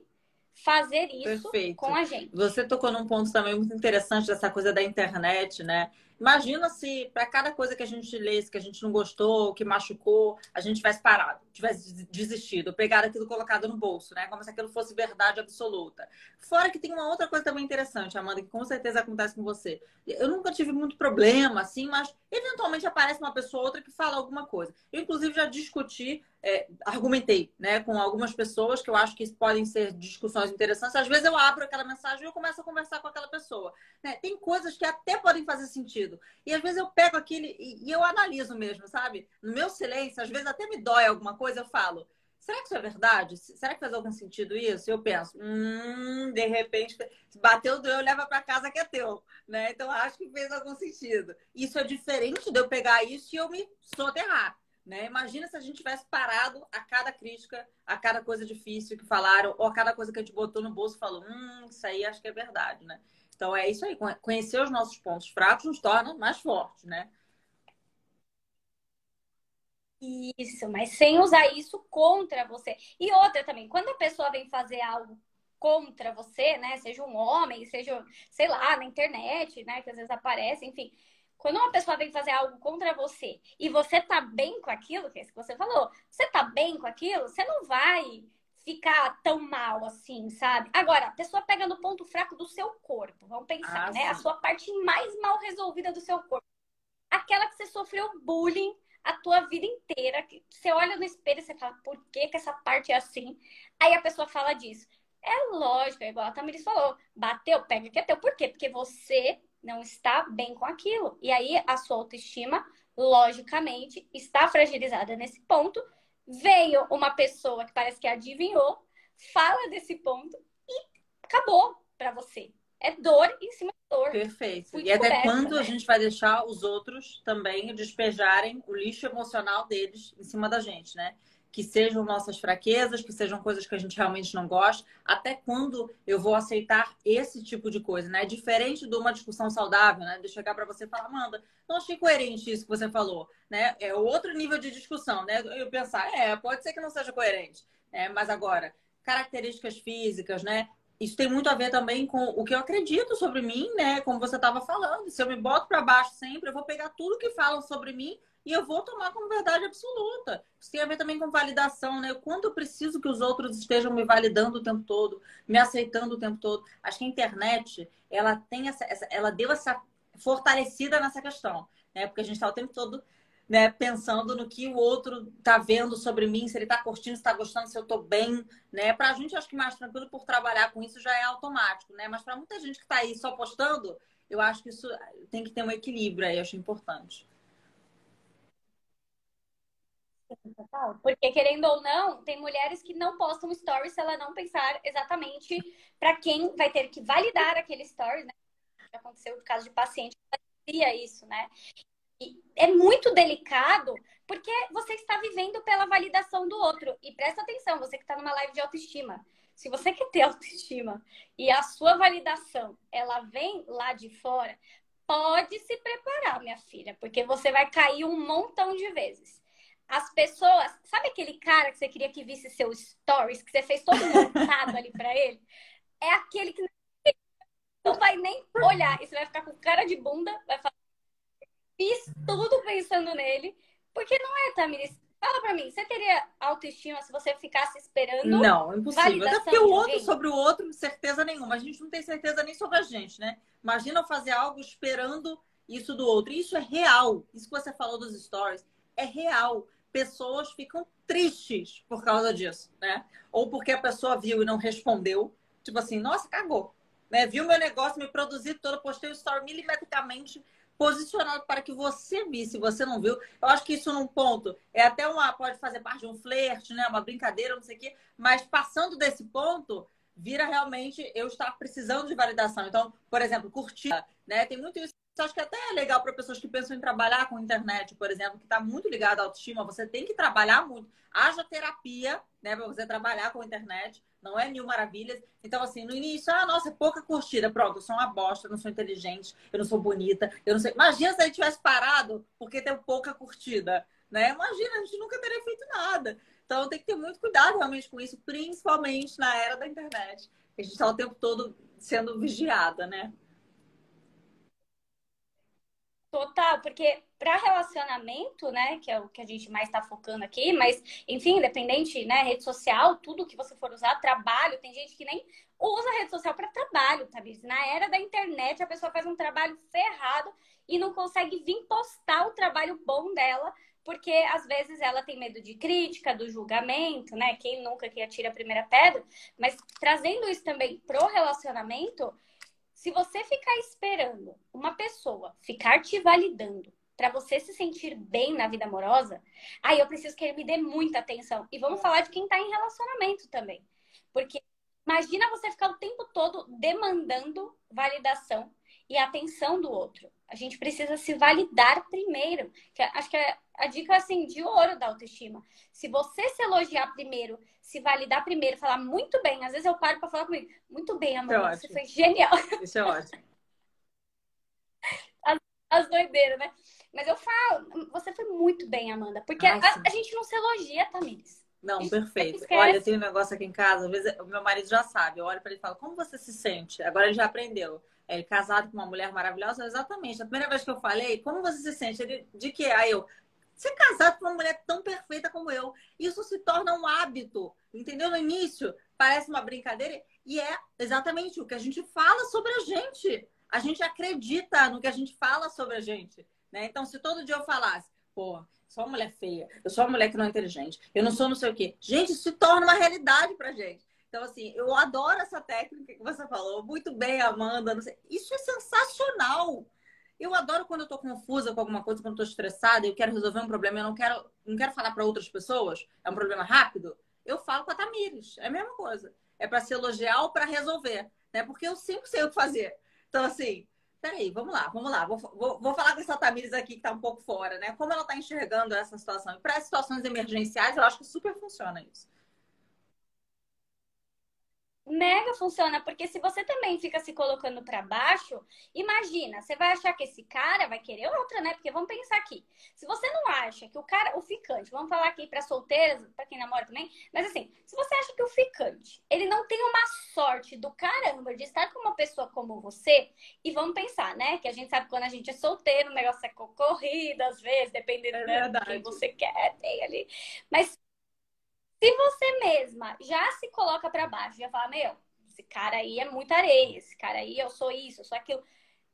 fazer isso Perfeito. com a gente? Você tocou num ponto também muito interessante dessa coisa da internet, né? Imagina se para cada coisa que a gente lesse, que a gente não gostou, que machucou, a gente tivesse parado, tivesse desistido, pegado aquilo colocado no bolso, né? Como se aquilo fosse verdade absoluta. Fora que tem uma outra coisa também interessante, Amanda, que com certeza acontece com você. Eu nunca tive muito problema, assim, mas eventualmente aparece uma pessoa ou outra que fala alguma coisa. Eu, inclusive, já discuti é, argumentei né, com algumas pessoas que eu acho que podem ser discussões interessantes. Às vezes eu abro aquela mensagem e eu começo a conversar com aquela pessoa. Né? Tem coisas que até podem fazer sentido. E às vezes eu pego aquele e, e eu analiso mesmo, sabe? No meu silêncio, às vezes até me dói alguma coisa, eu falo. Será que isso é verdade? Será que faz algum sentido isso? Eu penso, hum, de repente, bateu, doeu, leva para casa que é teu, né? Então acho que fez algum sentido. Isso é diferente de eu pegar isso e eu me soterrar. Né? Imagina se a gente tivesse parado a cada crítica, a cada coisa difícil que falaram, ou a cada coisa que a gente botou no bolso e falou, hum, isso aí acho que é verdade, né? Então é isso aí, conhecer os nossos pontos fracos nos torna mais fortes, né? Isso, mas sem usar isso contra você. E outra também, quando a pessoa vem fazer algo contra você, né? Seja um homem, seja, sei lá, na internet, né? Que às vezes aparece, enfim quando uma pessoa vem fazer algo contra você e você tá bem com aquilo, que é isso que você falou, você tá bem com aquilo, você não vai ficar tão mal assim, sabe? Agora, a pessoa pega no ponto fraco do seu corpo, vamos pensar, ah, né? Sim. A sua parte mais mal resolvida do seu corpo. Aquela que você sofreu bullying a tua vida inteira, que você olha no espelho e você fala, por que, que essa parte é assim? Aí a pessoa fala disso. É lógico, é igual a Tamiris falou, bateu, pega que é teu. Por quê? Porque você não está bem com aquilo. E aí a sua autoestima, logicamente, está fragilizada nesse ponto. Veio uma pessoa que parece que adivinhou, fala desse ponto e acabou para você. É dor em cima de dor. Perfeito. E até quando né? a gente vai deixar os outros também despejarem o lixo emocional deles em cima da gente, né? Que sejam nossas fraquezas, que sejam coisas que a gente realmente não gosta, até quando eu vou aceitar esse tipo de coisa, né? Diferente de uma discussão saudável, né? De chegar para você e falar, Amanda, não achei coerente isso que você falou, né? É outro nível de discussão, né? Eu pensar, é, pode ser que não seja coerente, né? Mas agora, características físicas, né? Isso tem muito a ver também com o que eu acredito sobre mim, né? Como você estava falando. Se eu me boto para baixo sempre, eu vou pegar tudo que falam sobre mim e eu vou tomar como verdade absoluta. Isso tem a ver também com validação, né? Quando eu preciso que os outros estejam me validando o tempo todo, me aceitando o tempo todo. Acho que a internet, ela tem essa, essa ela deu essa fortalecida nessa questão, né? Porque a gente está o tempo todo né, pensando no que o outro está vendo sobre mim, se ele está curtindo, se está gostando, se eu estou bem, né? Para a gente, acho que mais tranquilo por trabalhar com isso já é automático, né? Mas para muita gente que está aí só postando, eu acho que isso tem que ter um equilíbrio aí, acho importante. Porque, querendo ou não, tem mulheres que não postam stories se ela não pensar exatamente para quem vai ter que validar aquele stories, né? Aconteceu o caso de paciente que fazia isso, né? é muito delicado porque você está vivendo pela validação do outro. E presta atenção, você que está numa live de autoestima. Se você quer ter autoestima e a sua validação ela vem lá de fora, pode se preparar, minha filha, porque você vai cair um montão de vezes. As pessoas, sabe aquele cara que você queria que visse seus stories, que você fez todo montado ali para ele? É aquele que não vai nem olhar. E você vai ficar com cara de bunda, vai falar Fiz tudo pensando nele. Porque não é, Tamiris? Fala pra mim, você teria autoestima se você ficasse esperando? Não, impossível. Até porque o outro sobre o outro, certeza nenhuma. A gente não tem certeza nem sobre a gente, né? Imagina eu fazer algo esperando isso do outro. Isso é real. Isso que você falou dos stories é real. Pessoas ficam tristes por causa disso, né? Ou porque a pessoa viu e não respondeu. Tipo assim, nossa, cagou. Né? Viu meu negócio, me produzi todo, postei o story milimetricamente posicionado para que você visse. Se você não viu, eu acho que isso num ponto é até uma pode fazer parte de um flerte, né, uma brincadeira, não sei o quê, mas passando desse ponto, vira realmente eu estar precisando de validação. Então, por exemplo, curtir, né? Tem muito isso. Acho que até é legal para pessoas que pensam em trabalhar com internet, por exemplo, que está muito ligado à autoestima. Você tem que trabalhar muito. Haja terapia, né, para você trabalhar com internet não é mil maravilhas. Então, assim, no início, ah, nossa, é pouca curtida. Pronto, eu sou uma bosta, eu não sou inteligente, eu não sou bonita, eu não sei. Imagina se a gente tivesse parado porque tem pouca curtida, né? Imagina, a gente nunca teria feito nada. Então, tem que ter muito cuidado realmente com isso, principalmente na era da internet. A gente está o tempo todo sendo vigiada, né? Total, porque para relacionamento, né, que é o que a gente mais está focando aqui, mas enfim, independente, né, rede social, tudo que você for usar, trabalho, tem gente que nem usa rede social para trabalho, tá? Na era da internet, a pessoa faz um trabalho ferrado e não consegue vir postar o trabalho bom dela, porque às vezes ela tem medo de crítica, do julgamento, né? Quem nunca que atira a primeira pedra, mas trazendo isso também pro relacionamento, se você ficar esperando uma pessoa ficar te validando para você se sentir bem na vida amorosa, aí eu preciso que ele me dê muita atenção. E vamos falar de quem está em relacionamento também. Porque imagina você ficar o tempo todo demandando validação e atenção do outro. A gente precisa se validar primeiro. Que acho que é a dica assim de ouro da autoestima. Se você se elogiar primeiro, se validar primeiro, falar muito bem. Às vezes eu paro para falar comigo, muito bem, amor, é você foi genial. Isso é ótimo. As, as doideiras, né? Mas eu falo, você foi muito bem, Amanda, porque Ai, a, a, gente não se elogia, Tamires. Não, perfeito. Olha, tem um negócio aqui em casa, às vezes o meu marido já sabe. Eu olho para ele e falo, como você se sente? Agora ele já aprendeu. É casado com uma mulher maravilhosa, exatamente. A primeira vez que eu falei, como você se sente? Ele, de que? Aí eu, ser casado com uma mulher tão perfeita como eu. Isso se torna um hábito, entendeu? No início parece uma brincadeira e é exatamente o que a gente fala sobre a gente. A gente acredita no que a gente fala sobre a gente, né? Então, se todo dia eu falasse, pô, sou uma mulher feia, eu sou uma mulher que não é inteligente, eu não sou não sei o quê. Gente, isso se torna uma realidade pra gente. Então, assim, eu adoro essa técnica que você falou. Muito bem, Amanda. Isso é sensacional. Eu adoro quando eu tô confusa com alguma coisa, quando eu tô estressada eu quero resolver um problema, eu não quero, não quero falar para outras pessoas, é um problema rápido, eu falo com a Tamires. É a mesma coisa. É para se elogiar ou para resolver, né? Porque eu sempre sei o que fazer. Então, assim, peraí, vamos lá, vamos lá. Vou, vou, vou falar com essa Tamires aqui que tá um pouco fora, né? Como ela tá enxergando essa situação. E para situações emergenciais, eu acho que super funciona isso. Mega funciona, porque se você também fica se colocando para baixo, imagina, você vai achar que esse cara vai querer outra, né? Porque vamos pensar aqui. Se você não acha que o cara, o ficante, vamos falar aqui para solteiras, para quem namora também, mas assim, se você acha que o ficante, ele não tem uma sorte do caramba de estar com uma pessoa como você, e vamos pensar, né? Que a gente sabe quando a gente é solteiro, o negócio é concorrido, às vezes, dependendo é do que você quer, tem ali. Mas se você mesma já se coloca para baixo, já fala, meu, esse cara aí é muita areia, esse cara aí eu sou isso, eu sou aquilo.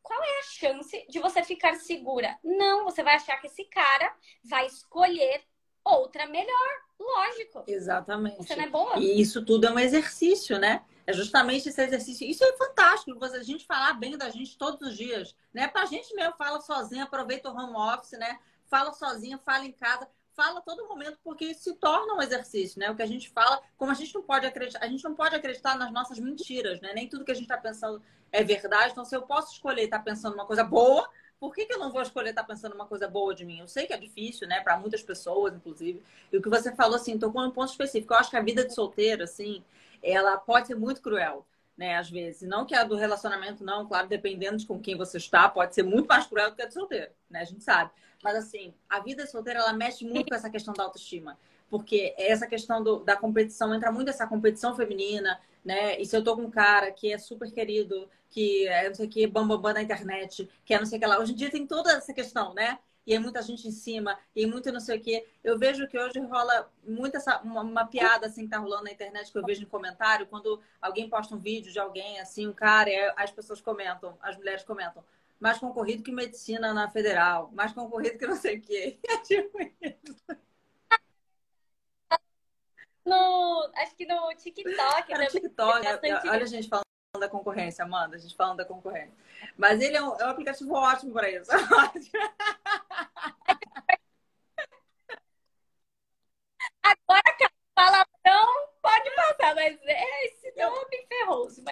Qual é a chance de você ficar segura? Não, você vai achar que esse cara vai escolher outra melhor, lógico. Exatamente. Você não é boa. E isso tudo é um exercício, né? É justamente esse exercício. Isso é fantástico, a gente falar bem da gente todos os dias, né? Pra gente mesmo, fala sozinha, aproveita o home office, né? Fala sozinha, fala em casa fala a todo momento porque se torna um exercício, né? O que a gente fala, como a gente não pode acreditar, a gente não pode acreditar nas nossas mentiras, né? Nem tudo que a gente está pensando é verdade. Então, se eu posso escolher estar tá pensando uma coisa boa, por que, que eu não vou escolher estar tá pensando uma coisa boa de mim? Eu sei que é difícil, né? Para muitas pessoas, inclusive. E o que você falou, assim, tocou um ponto específico. Eu acho que a vida de solteiro, assim, ela pode ser muito cruel. Né, às vezes. Não que a do relacionamento, não, claro, dependendo de com quem você está, pode ser muito mais cruel do que a de solteiro, né? A gente sabe. Mas assim, a vida solteira ela mexe muito com essa questão da autoestima. Porque essa questão do, da competição, entra muito essa competição feminina, né? E se eu tô com um cara que é super querido, que é não sei o que, bambambam na internet, que é não sei o que lá. Hoje em dia tem toda essa questão, né? E é muita gente em cima, e muito não sei o quê. Eu vejo que hoje rola muito essa, uma, uma, piada assim que tá rolando na internet que eu vejo em comentário, quando alguém posta um vídeo de alguém, assim, um cara, e as pessoas comentam, as mulheres comentam mais concorrido que medicina na federal, mais concorrido que não sei o quê. É tipo isso. No, acho que no TikTok. No TikTok, olha a gente falando da concorrência, Amanda, a gente falando da concorrência. Mas ele é um, é um aplicativo ótimo para isso. Agora, palavrão pode passar, mas esse nome ferroso.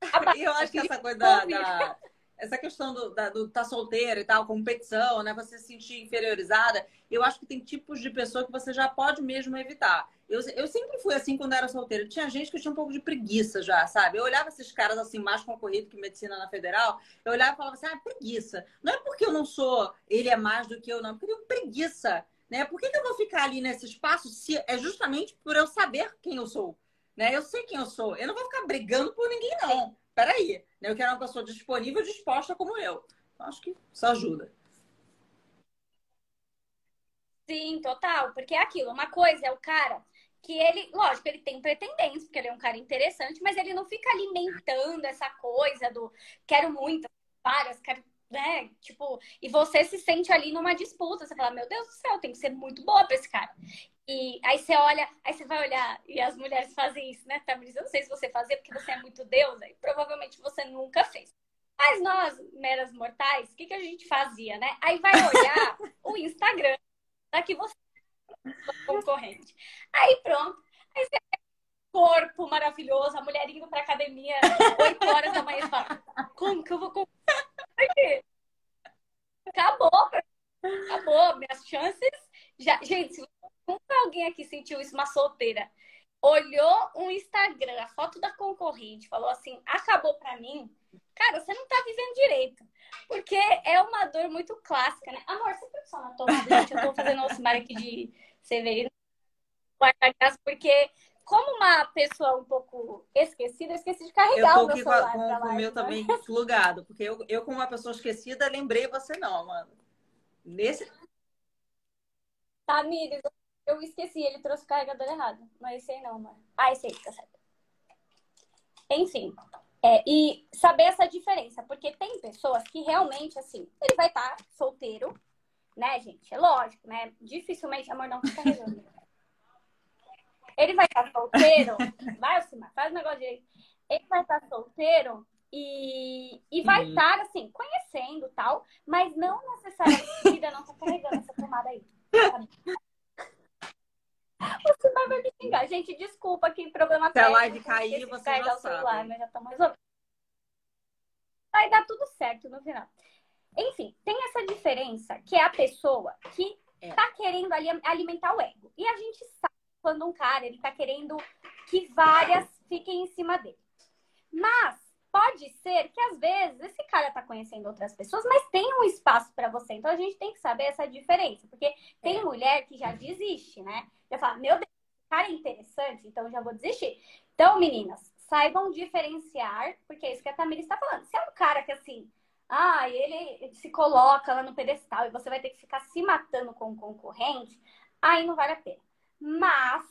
Eu acho que essa coisa da, da essa questão do, da, do tá solteira e tal, competição, né? Você se sentir inferiorizada, eu acho que tem tipos de pessoa que você já pode mesmo evitar. Eu, eu sempre fui assim quando era solteira. Tinha gente que tinha um pouco de preguiça já, sabe? Eu olhava esses caras assim, mais concorridos que medicina na federal, eu olhava e falava assim, ah, preguiça. Não é porque eu não sou, ele é mais do que eu, não, porque eu tenho preguiça. Né? Por que, que eu vou ficar ali nesse espaço se é justamente por eu saber quem eu sou? Né? Eu sei quem eu sou. Eu não vou ficar brigando por ninguém, não peraí, né? eu quero uma pessoa disponível, disposta como eu. Acho que isso ajuda. Sim, total. Porque é aquilo, uma coisa é o cara que ele, lógico, ele tem pretendentes, porque ele é um cara interessante, mas ele não fica alimentando essa coisa do quero muito, várias, quero, né? Tipo, e você se sente ali numa disputa. Você fala, meu Deus do céu, tem que ser muito boa pra esse cara. E aí você olha, aí você vai olhar, e as mulheres fazem isso, né, Tamiris? Eu não sei se você fazia, porque você é muito deusa, e provavelmente você nunca fez. Mas nós, meras mortais, o que, que a gente fazia, né? Aí vai olhar o Instagram da que você concorrente. Aí pronto. Aí você corpo maravilhoso, a mulher indo pra academia 8 horas da manhã e fala, como que eu vou concorrer? Acabou. Acabou. Minhas chances já... Gente, se Nunca alguém aqui sentiu isso, uma solteira. Olhou um Instagram, a foto da concorrente, falou assim: acabou pra mim. Cara, você não tá vivendo direito. Porque é uma dor muito clássica, né? Amor, você tá só na tomada, gente. Eu tô fazendo o Simar aqui de Severino. Porque, como uma pessoa um pouco esquecida, eu esqueci de carregar eu o meu celular. Com, com, com o meu né? também plugado. Porque eu, eu, como uma pessoa esquecida, lembrei você não, mano. Nesse. Tamires, tá, eu esqueci, ele trouxe o carregador errado. Mas esse aí não, mano. Ah, esse aí, tá certo. Enfim. É, e saber essa diferença, porque tem pessoas que realmente, assim, ele vai estar tá solteiro, né, gente? É lógico, né? Dificilmente, amor, não tá carregando. Ele vai estar tá solteiro, vai, Alcimar, faz o negócio direito. Ele vai estar tá solteiro e, e vai uhum. estar, assim, conhecendo tal, mas não necessariamente, vida não tá carregando essa tomada aí. Sabe? Você vai me xingar. Gente, desculpa que problema Se a live cair, você já sabe. Celular, mas já estamos resolvendo. Vai dar tudo certo no final. Enfim, tem essa diferença que é a pessoa que é. tá querendo ali alimentar o ego. E a gente sabe quando um cara ele tá querendo que várias fiquem em cima dele. Mas pode ser que às vezes esse cara tá conhecendo outras pessoas, mas tem um espaço para você. Então a gente tem que saber essa diferença, porque tem é. mulher que já desiste, né? Já fala, meu Deus, cara é interessante, então já vou desistir. Então, meninas, saibam diferenciar, porque é isso que a Tamira está falando. Se é um cara que assim, ah, ele se coloca lá no pedestal e você vai ter que ficar se matando com o concorrente, aí não vale a pena. Mas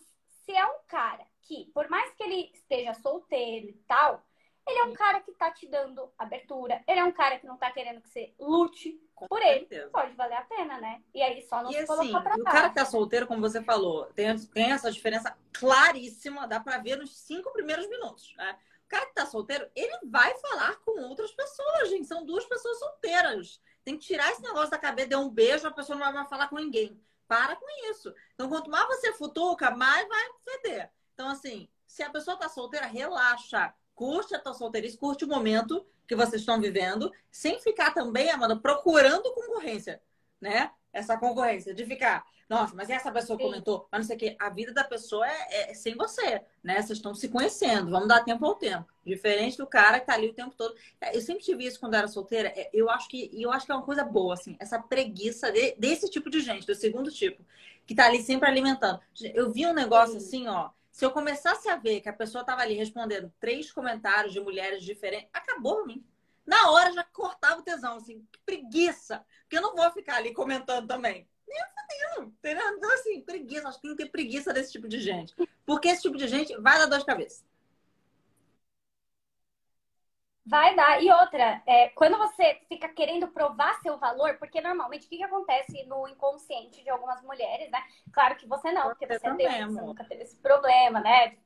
se é um cara que, por mais que ele esteja solteiro e tal, ele é um cara que tá te dando abertura. Ele é um cara que não tá querendo que você lute Com por certeza. ele. Pode valer a pena, né? E aí só não e se assim, colocar pra O cara que tá solteiro, como você falou, tem, tem essa diferença claríssima, dá pra ver nos cinco primeiros minutos, né? O cara que tá solteiro, ele vai falar com outras pessoas, gente. São duas pessoas solteiras. Tem que tirar esse negócio da cabeça, deu um beijo, a pessoa não vai falar com ninguém. Para com isso. Então, quanto mais você futuca, mais vai feder. Então, assim, se a pessoa tá solteira, relaxa curte a tua solteirice, curte o momento que vocês estão vivendo, sem ficar também, Amanda, procurando concorrência, né? Essa concorrência de ficar, nossa, mas essa pessoa Sim. comentou, mas não sei o quê. A vida da pessoa é, é, sem você, né? Vocês estão se conhecendo, vamos dar tempo ao tempo. Diferente do cara que tá ali o tempo todo. É, eu sempre tive isso quando era solteira. É, eu acho que, eu acho que é uma coisa boa, assim, essa preguiça de, desse tipo de gente, do segundo tipo, que tá ali sempre alimentando. Eu vi um negócio Sim. assim, ó se eu começasse a ver que a pessoa estava ali respondendo três comentários de mulheres diferentes, acabou mim. Na hora já cortava o tesão, assim, que preguiça. Porque eu não vou ficar ali comentando também. Nem fodendo, entendeu? Então, assim, preguiça. Acho que tem que ter preguiça desse tipo de gente. Porque esse tipo de gente vai dar dor de cabeça. Vai dar. E outra, é, quando você fica querendo provar seu valor, porque normalmente o que, que acontece no inconsciente de algumas mulheres, né? Claro que você não, porque você, você nunca teve esse problema, né?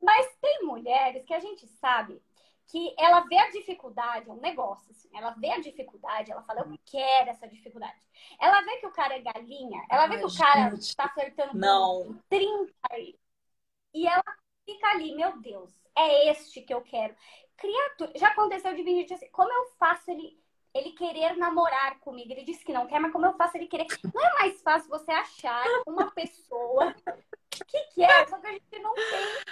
Mas tem mulheres que a gente sabe que ela vê a dificuldade, é um negócio, assim, ela vê a dificuldade, ela fala, eu quero essa dificuldade. Ela vê que o cara é galinha, ela vê Ai, que o cara gente, tá flertando não. com 30 e ela fica ali, meu Deus, é este que eu quero criatura. Já aconteceu de vir assim, como eu faço ele, ele querer namorar comigo? Ele disse que não quer, mas como eu faço ele querer? Não é mais fácil você achar uma pessoa. O que, que é? Só que a gente não tem.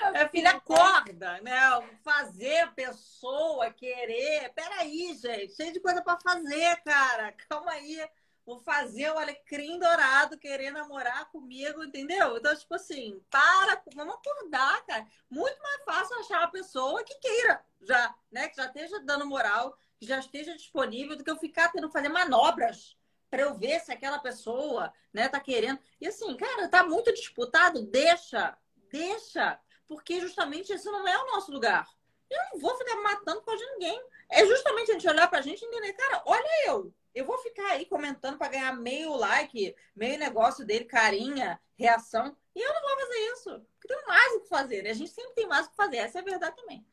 Assim, é filha, acorda, né? Fazer pessoa querer. Peraí, gente. Cheio de coisa para fazer, cara. Calma aí. Vou fazer o alecrim dourado querer namorar comigo, entendeu? Então, tipo assim, para, vamos acordar, cara. Muito mais fácil achar uma pessoa que queira já, né? Que já esteja dando moral, que já esteja disponível, do que eu ficar tendo que fazer manobras para eu ver se aquela pessoa, né, tá querendo. E assim, cara, tá muito disputado, deixa, deixa, porque justamente esse não é o nosso lugar. Eu não vou ficar matando por ninguém. É justamente a gente olhar pra gente e entender, cara, olha eu. Eu vou ficar aí comentando para ganhar meio like, meio negócio dele, carinha, reação. E eu não vou fazer isso. Porque tem mais o que fazer. Né? A gente sempre tem mais o que fazer. Essa é a verdade também.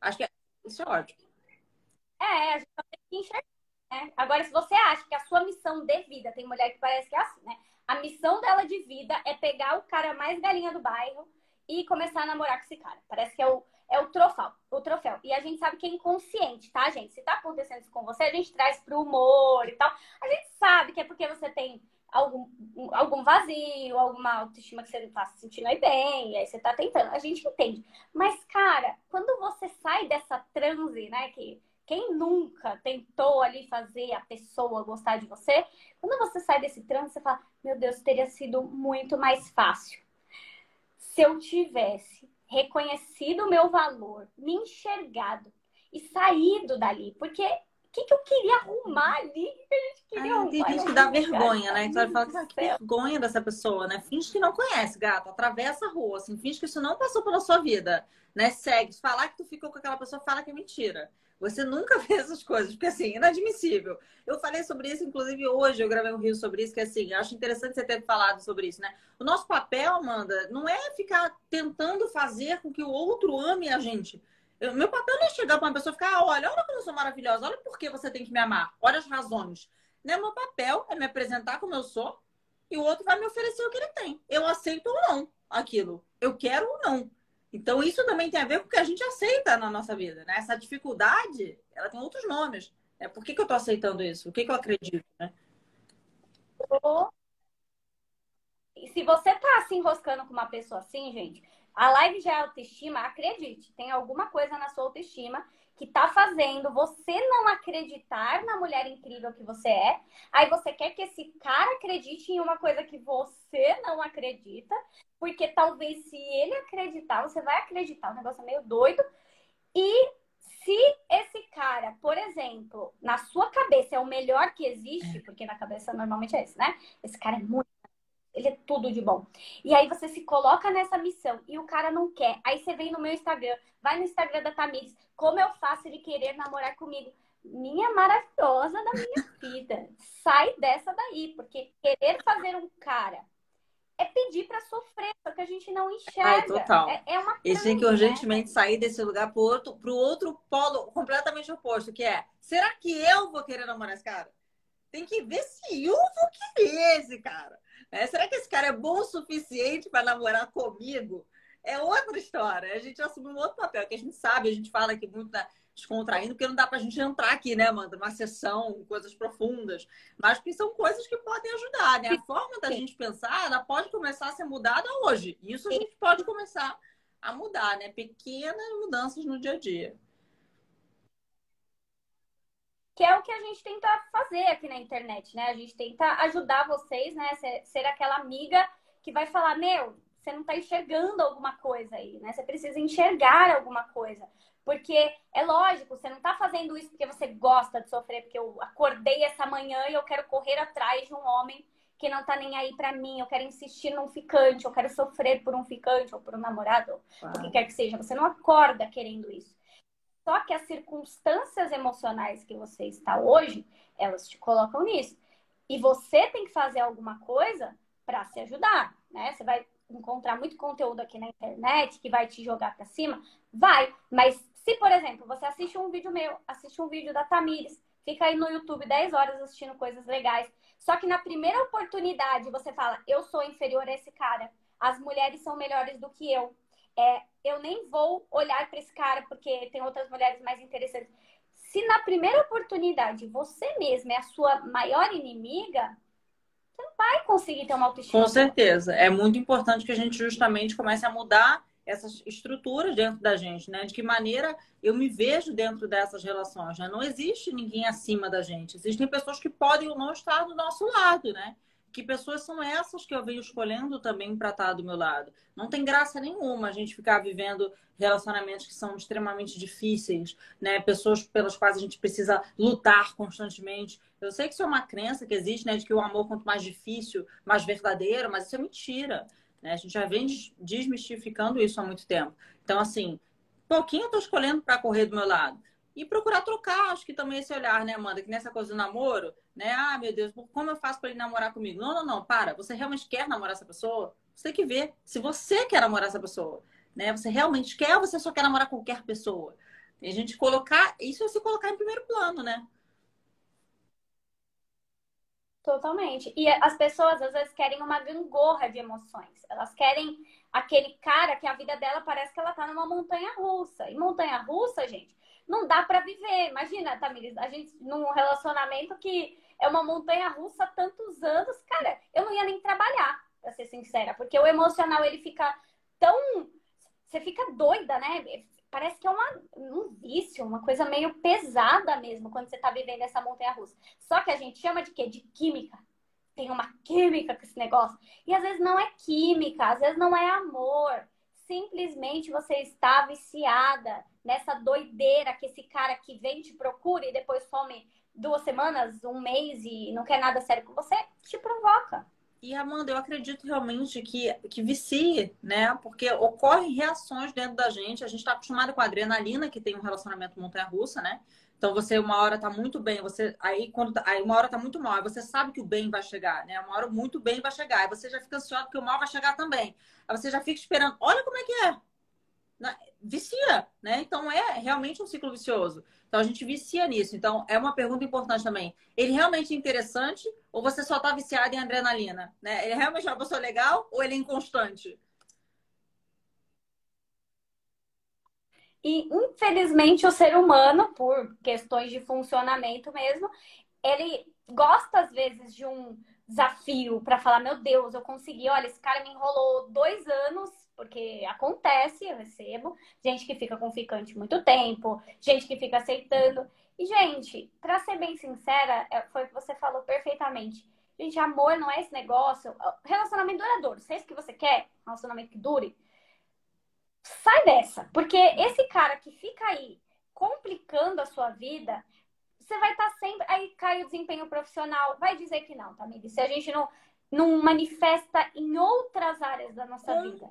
Acho que é... isso é ótimo. É, a gente tem que enxergar. Né? Agora, se você acha que a sua missão de vida, tem mulher que parece que é assim, né? A missão dela de vida é pegar o cara mais galinha do bairro e começar a namorar com esse cara. Parece que é o, é o troféu, o troféu. E a gente sabe que é inconsciente, tá, gente? Se tá acontecendo isso com você, a gente traz pro humor e tal. A gente sabe que é porque você tem algum, algum vazio, alguma autoestima que você não tá se sentindo aí bem, e aí você tá tentando. A gente entende. Mas, cara, quando você sai dessa transe, né, que quem nunca tentou ali fazer a pessoa gostar de você, quando você sai desse transe, você fala, meu Deus, teria sido muito mais fácil se eu tivesse reconhecido o meu valor, me enxergado e saído dali. Porque o que, que eu queria arrumar ali? Que a gente queria arrumar? Tem gente que dá vergonha, né? Então fala que, ah, que vergonha dessa pessoa, né? Finge que não conhece, gato. Atravessa a rua, assim, finge que isso não passou pela sua vida, né? Segue. Falar que tu ficou com aquela pessoa, fala que é mentira. Você nunca vê essas coisas, porque assim, inadmissível. Eu falei sobre isso, inclusive hoje eu gravei um rio sobre isso, que assim, acho interessante você ter falado sobre isso, né? O nosso papel, Amanda, não é ficar tentando fazer com que o outro ame a gente. Eu, meu papel não é chegar para uma pessoa e ficar, ah, olha, olha como eu sou maravilhosa, olha por que você tem que me amar, olha as razões. Né? Meu papel é me apresentar como eu sou e o outro vai me oferecer o que ele tem. Eu aceito ou não aquilo. Eu quero ou não. Então, isso também tem a ver com o que a gente aceita na nossa vida, né? Essa dificuldade, ela tem outros nomes. É Por que, que eu estou aceitando isso? O que, que eu acredito, né? E se você tá se enroscando com uma pessoa assim, gente, a live já é autoestima, acredite, tem alguma coisa na sua autoestima que tá fazendo você não acreditar na mulher incrível que você é. Aí você quer que esse cara acredite em uma coisa que você não acredita, porque talvez se ele acreditar, você vai acreditar, um negócio meio doido. E se esse cara, por exemplo, na sua cabeça é o melhor que existe, porque na cabeça normalmente é esse, né? Esse cara é muito ele é tudo de bom. E aí você se coloca nessa missão e o cara não quer. Aí você vem no meu Instagram, vai no Instagram da Tamires. Como eu faço ele querer namorar comigo? Minha maravilhosa da minha vida. Sai dessa daí, porque querer fazer um cara é pedir para sofrer, só que a gente não enxerga. Ai, total. É, é uma Eles têm que urgentemente né? sair desse lugar pro outro, pro outro polo completamente oposto, que é: será que eu vou querer namorar esse cara? Tem que ver se eu vou querer esse cara. É, será que esse cara é bom o suficiente para namorar comigo? É outra história. A gente assume um outro papel, que a gente sabe, a gente fala aqui muito da descontraindo, porque não dá para a gente entrar aqui, né, Amanda? Uma sessão, coisas profundas. Mas que são coisas que podem ajudar, né? A forma da gente pensar, ela pode começar a ser mudada hoje. Isso a gente pode começar a mudar, né? Pequenas mudanças no dia a dia que é o que a gente tenta fazer aqui na internet, né? A gente tenta ajudar vocês, né? Ser, ser aquela amiga que vai falar, meu, você não está enxergando alguma coisa aí, né? Você precisa enxergar alguma coisa. Porque é lógico, você não está fazendo isso porque você gosta de sofrer, porque eu acordei essa manhã e eu quero correr atrás de um homem que não tá nem aí para mim, eu quero insistir num ficante, eu quero sofrer por um ficante ou por um namorado, o que quer que seja. Você não acorda querendo isso. Só que as circunstâncias emocionais que você está hoje, elas te colocam nisso. E você tem que fazer alguma coisa para se ajudar, né? Você vai encontrar muito conteúdo aqui na internet que vai te jogar para cima, vai. Mas se, por exemplo, você assiste um vídeo meu, assiste um vídeo da Tamires, fica aí no YouTube 10 horas assistindo coisas legais. Só que na primeira oportunidade você fala, eu sou inferior a esse cara, as mulheres são melhores do que eu é, eu nem vou olhar para esse cara porque tem outras mulheres mais interessantes. Se na primeira oportunidade você mesma é a sua maior inimiga, você não vai conseguir ter uma autoestima. Com certeza. É muito importante que a gente justamente comece a mudar essas estruturas dentro da gente, né? De que maneira eu me vejo dentro dessas relações, né? Não existe ninguém acima da gente. Existem pessoas que podem ou não estar do nosso lado, né? Que pessoas são essas que eu venho escolhendo também para estar do meu lado. Não tem graça nenhuma a gente ficar vivendo relacionamentos que são extremamente difíceis, né? Pessoas pelas quais a gente precisa lutar constantemente. Eu sei que isso é uma crença que existe, né? De que o amor, quanto mais difícil, mais verdadeiro, mas isso é mentira. Né? A gente já vem desmistificando isso há muito tempo. Então, assim, pouquinho eu estou escolhendo para correr do meu lado e procurar trocar, acho que também esse olhar, né, Amanda? Que nessa coisa do namoro, né? Ah, meu Deus, como eu faço para ele namorar comigo? Não, não, não, para. Você realmente quer namorar essa pessoa? Você tem que ver se você quer namorar essa pessoa, né? Você realmente quer ou você só quer namorar qualquer pessoa? E a gente colocar, isso é se colocar em primeiro plano, né? Totalmente. E as pessoas às vezes querem uma gangorra de emoções. Elas querem aquele cara que a vida dela parece que ela tá numa montanha russa. E montanha russa, gente, não dá para viver. Imagina, Tamires, a gente num relacionamento que é uma montanha russa há tantos anos, cara, eu não ia nem trabalhar, para ser sincera, porque o emocional ele fica tão você fica doida, né? Parece que é uma, um vício, uma coisa meio pesada mesmo quando você tá vivendo essa montanha russa. Só que a gente chama de quê? De química. Tem uma química com esse negócio. E às vezes não é química, às vezes não é amor. Simplesmente você está viciada nessa doideira que esse cara que vem te procura e depois some duas semanas, um mês e não quer nada sério com você, te provoca. E Amanda, eu acredito realmente que, que vicie, né? Porque ocorrem reações dentro da gente. A gente está acostumado com a adrenalina, que tem um relacionamento montanha-russa, né? Então você uma hora tá muito bem, você aí quando tá, aí uma hora tá muito mal, aí você sabe que o bem vai chegar, né? Uma hora muito bem vai chegar, aí você já fica ansioso porque o mal vai chegar também. Aí você já fica esperando, olha como é que é vicia, né? Então é realmente um ciclo vicioso. Então a gente vicia nisso. Então é uma pergunta importante também. Ele realmente é interessante ou você só está viciado em adrenalina? Né? Ele é realmente uma pessoa legal ou ele é inconstante? E infelizmente o ser humano, por questões de funcionamento mesmo, ele gosta às vezes de um desafio para falar: meu Deus, eu consegui, olha, esse cara me enrolou dois anos porque acontece, eu recebo gente que fica com ficante muito tempo, gente que fica aceitando. E, gente, pra ser bem sincera, é, foi o que você falou perfeitamente. Gente, amor não é esse negócio. Relacionamento duradouro. Se é isso que você quer, relacionamento que dure, sai dessa. Porque esse cara que fica aí complicando a sua vida, você vai estar tá sempre. Aí cai o desempenho profissional. Vai dizer que não, tá, amiga? Se a gente não, não manifesta em outras áreas da nossa vida.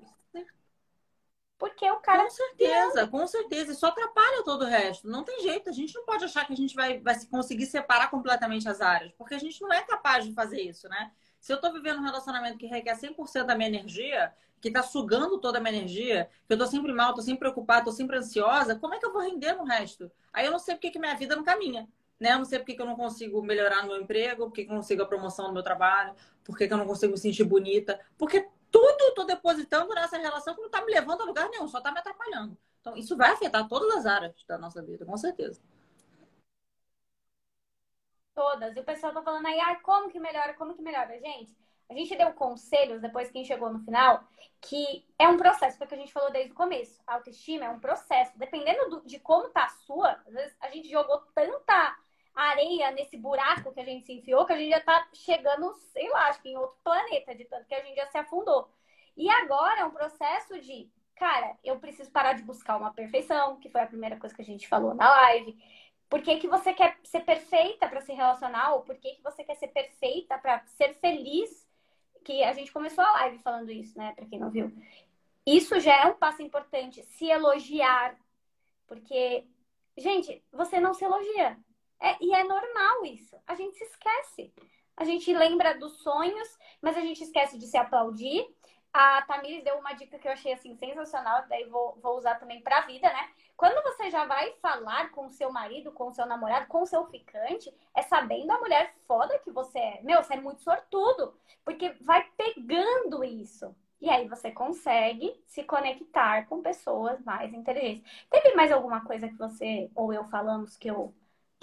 Porque o cara. Com certeza, com certeza. Isso atrapalha todo o resto. Não tem jeito. A gente não pode achar que a gente vai, vai conseguir separar completamente as áreas. Porque a gente não é capaz de fazer isso, né? Se eu tô vivendo um relacionamento que requer 100% da minha energia, que tá sugando toda a minha energia, que eu tô sempre mal, tô sempre preocupada, tô sempre ansiosa, como é que eu vou render no resto? Aí eu não sei porque que minha vida não caminha. Né? Eu não sei porque que eu não consigo melhorar no meu emprego, porque que eu não consigo a promoção no meu trabalho, porque que eu não consigo me sentir bonita. Porque tudo tô depositando nessa relação que não tá me levando a lugar nenhum, só tá me atrapalhando. Então, isso vai afetar todas as áreas da nossa vida, com certeza. Todas. E o pessoal tá falando aí, ah, como que melhora, como que melhora? Gente, a gente deu conselhos, depois quem chegou no final, que é um processo, foi o que a gente falou desde o começo. A autoestima é um processo. Dependendo do, de como tá a sua, às vezes a gente jogou tanta areia nesse buraco que a gente se enfiou que a gente já tá chegando, sei lá, acho que em outro planeta, de tanto que a gente já se afundou. E agora é um processo de, cara, eu preciso parar de buscar uma perfeição, que foi a primeira coisa que a gente falou na live. Por que, que você quer ser perfeita para se relacionar? Ou por que, que você quer ser perfeita para ser feliz? Que a gente começou a live falando isso, né? Para quem não viu. Isso já é um passo importante. Se elogiar. Porque, gente, você não se elogia. É, e é normal isso. A gente se esquece. A gente lembra dos sonhos, mas a gente esquece de se aplaudir. A Tamires deu uma dica que eu achei assim sensacional, daí vou, vou usar também pra vida, né? Quando você já vai falar com o seu marido, com o seu namorado, com o seu ficante, é sabendo a mulher foda que você é. Meu, você é muito sortudo, porque vai pegando isso. E aí você consegue se conectar com pessoas mais inteligentes. Teve mais alguma coisa que você ou eu falamos que eu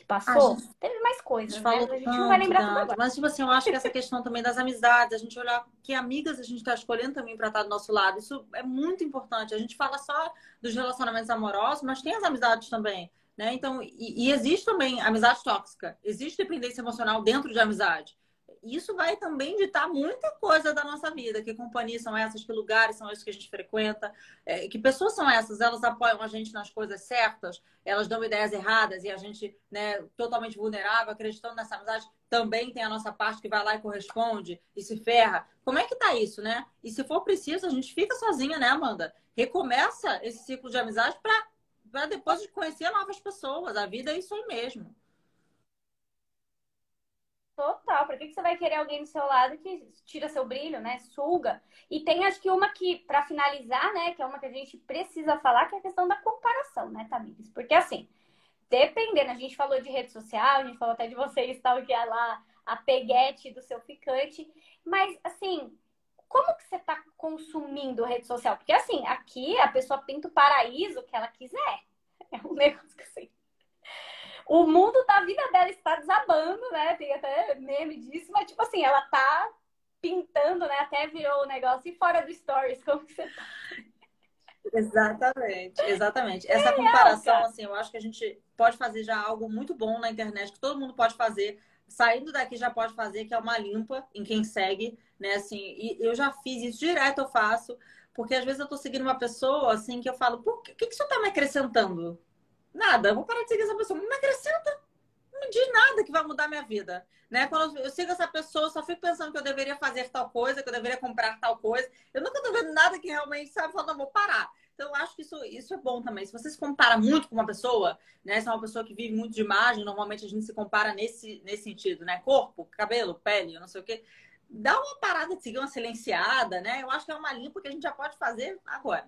que passou, gente, teve mais coisas, a né? A gente não vai lembrar tudo agora. Mas, tipo assim, eu acho que essa questão também das amizades, a gente olhar que amigas a gente está escolhendo também para estar do nosso lado, isso é muito importante. A gente fala só dos relacionamentos amorosos, mas tem as amizades também, né? Então, e, e existe também amizade tóxica, existe dependência emocional dentro de amizade isso vai também ditar muita coisa da nossa vida. Que companhias são essas, que lugares são esses que a gente frequenta, é, que pessoas são essas, elas apoiam a gente nas coisas certas, elas dão ideias erradas e a gente, né, totalmente vulnerável, acreditando nessa amizade, também tem a nossa parte que vai lá e corresponde e se ferra. Como é que tá isso, né? E se for preciso, a gente fica sozinha, né, Amanda? Recomeça esse ciclo de amizade para depois de conhecer novas pessoas. A vida é isso aí mesmo. Total. Por que, que você vai querer alguém do seu lado que tira seu brilho, né? Suga. E tem, acho que uma que, para finalizar, né? Que é uma que a gente precisa falar, que é a questão da comparação, né, Tamires? Porque, assim, dependendo, a gente falou de rede social, a gente falou até de vocês, tal, que é lá a peguete do seu ficante. Mas, assim, como que você está consumindo rede social? Porque, assim, aqui a pessoa pinta o paraíso que ela quiser. É um negócio que, assim o mundo da vida dela está desabando, né? Tem até meme disso, mas tipo assim, ela tá pintando, né? Até virou o negócio e fora do stories, como que você tá? Exatamente, exatamente. Essa é comparação, real, assim, eu acho que a gente pode fazer já algo muito bom na internet, que todo mundo pode fazer. Saindo daqui já pode fazer, que é uma limpa em quem segue, né? Assim, e eu já fiz isso direto, eu faço, porque às vezes eu tô seguindo uma pessoa, assim, que eu falo, por que, que, que você tá me acrescentando? Nada, vou parar de seguir essa pessoa. Não me acrescenta. Não me diz nada que vai mudar minha vida. Né? Quando eu sigo essa pessoa, eu só fico pensando que eu deveria fazer tal coisa, que eu deveria comprar tal coisa. Eu nunca tô vendo nada que realmente sabe falando, vou parar. Então, eu acho que isso, isso é bom também. Se você se compara muito com uma pessoa, né? Se é uma pessoa que vive muito de imagem, normalmente a gente se compara nesse, nesse sentido, né? Corpo, cabelo, pele, não sei o quê. Dá uma parada de seguir uma silenciada, né? Eu acho que é uma limpa que a gente já pode fazer agora.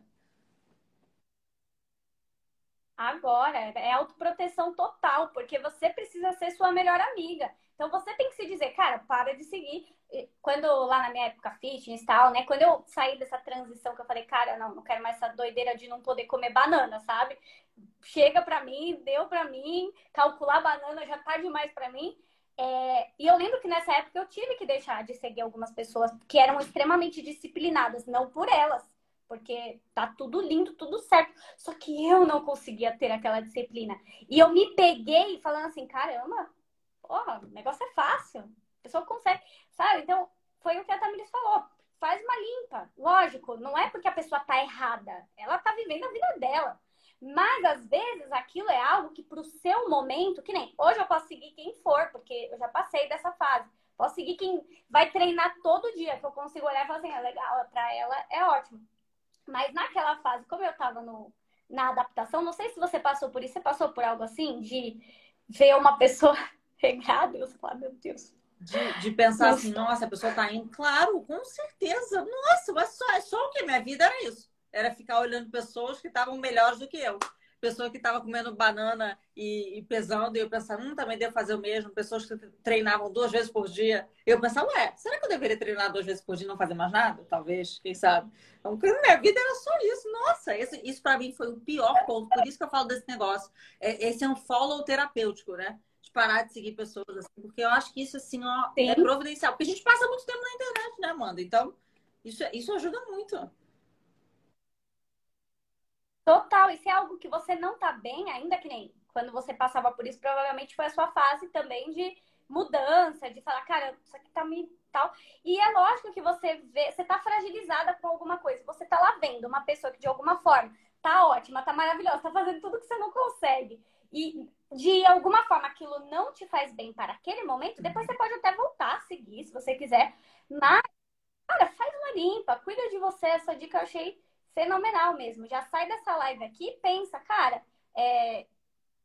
Agora, é autoproteção total, porque você precisa ser sua melhor amiga. Então você tem que se dizer, cara, para de seguir. Quando lá na minha época fitness e tal, né? Quando eu saí dessa transição que eu falei, cara, não, não quero mais essa doideira de não poder comer banana, sabe? Chega pra mim, deu pra mim, calcular banana já tá demais pra mim. É... e eu lembro que nessa época eu tive que deixar de seguir algumas pessoas que eram extremamente disciplinadas, não por elas, porque tá tudo lindo, tudo certo. Só que eu não conseguia ter aquela disciplina. E eu me peguei falando assim, caramba, porra, o negócio é fácil. A pessoa consegue, sabe? Então, foi o que a Tamiris falou. Faz uma limpa. Lógico, não é porque a pessoa tá errada. Ela tá vivendo a vida dela. Mas às vezes aquilo é algo que pro seu momento, que nem hoje eu posso seguir quem for, porque eu já passei dessa fase. Posso seguir quem vai treinar todo dia, que eu consigo olhar e falar assim, é legal, pra ela é ótimo. Mas naquela fase, como eu tava no, na adaptação, não sei se você passou por isso, você passou por algo assim, de ver uma pessoa regada e você fala, meu Deus. De, de pensar nossa. assim, nossa, a pessoa tá indo. Claro, com certeza. Nossa, mas só, só o que? Minha vida era isso. Era ficar olhando pessoas que estavam melhores do que eu pessoa que estava comendo banana e, e, pesando, e eu pensava, hum, também devo fazer o mesmo. Pessoas que treinavam duas vezes por dia. Eu pensava, ué, será que eu deveria treinar duas vezes por dia e não fazer mais nada? Talvez, quem sabe. Então, minha vida era só isso. Nossa, esse, isso para mim foi o pior ponto. Por isso que eu falo desse negócio. É, esse é um follow terapêutico, né? De parar de seguir pessoas assim, porque eu acho que isso, assim, ó, é providencial. Porque a gente passa muito tempo na internet, né, Amanda? Então, isso, isso ajuda muito. Total, e se é algo que você não tá bem, ainda que nem quando você passava por isso, provavelmente foi a sua fase também de mudança, de falar, cara, isso aqui tá me tal. E é lógico que você vê, você tá fragilizada com alguma coisa. Você tá lá vendo uma pessoa que de alguma forma tá ótima, tá maravilhosa, tá fazendo tudo que você não consegue. E de alguma forma aquilo não te faz bem para aquele momento, depois você pode até voltar a seguir, se você quiser. Mas, cara, faz uma limpa, cuida de você. Essa dica eu achei fenomenal mesmo. Já sai dessa live aqui e pensa, cara, é...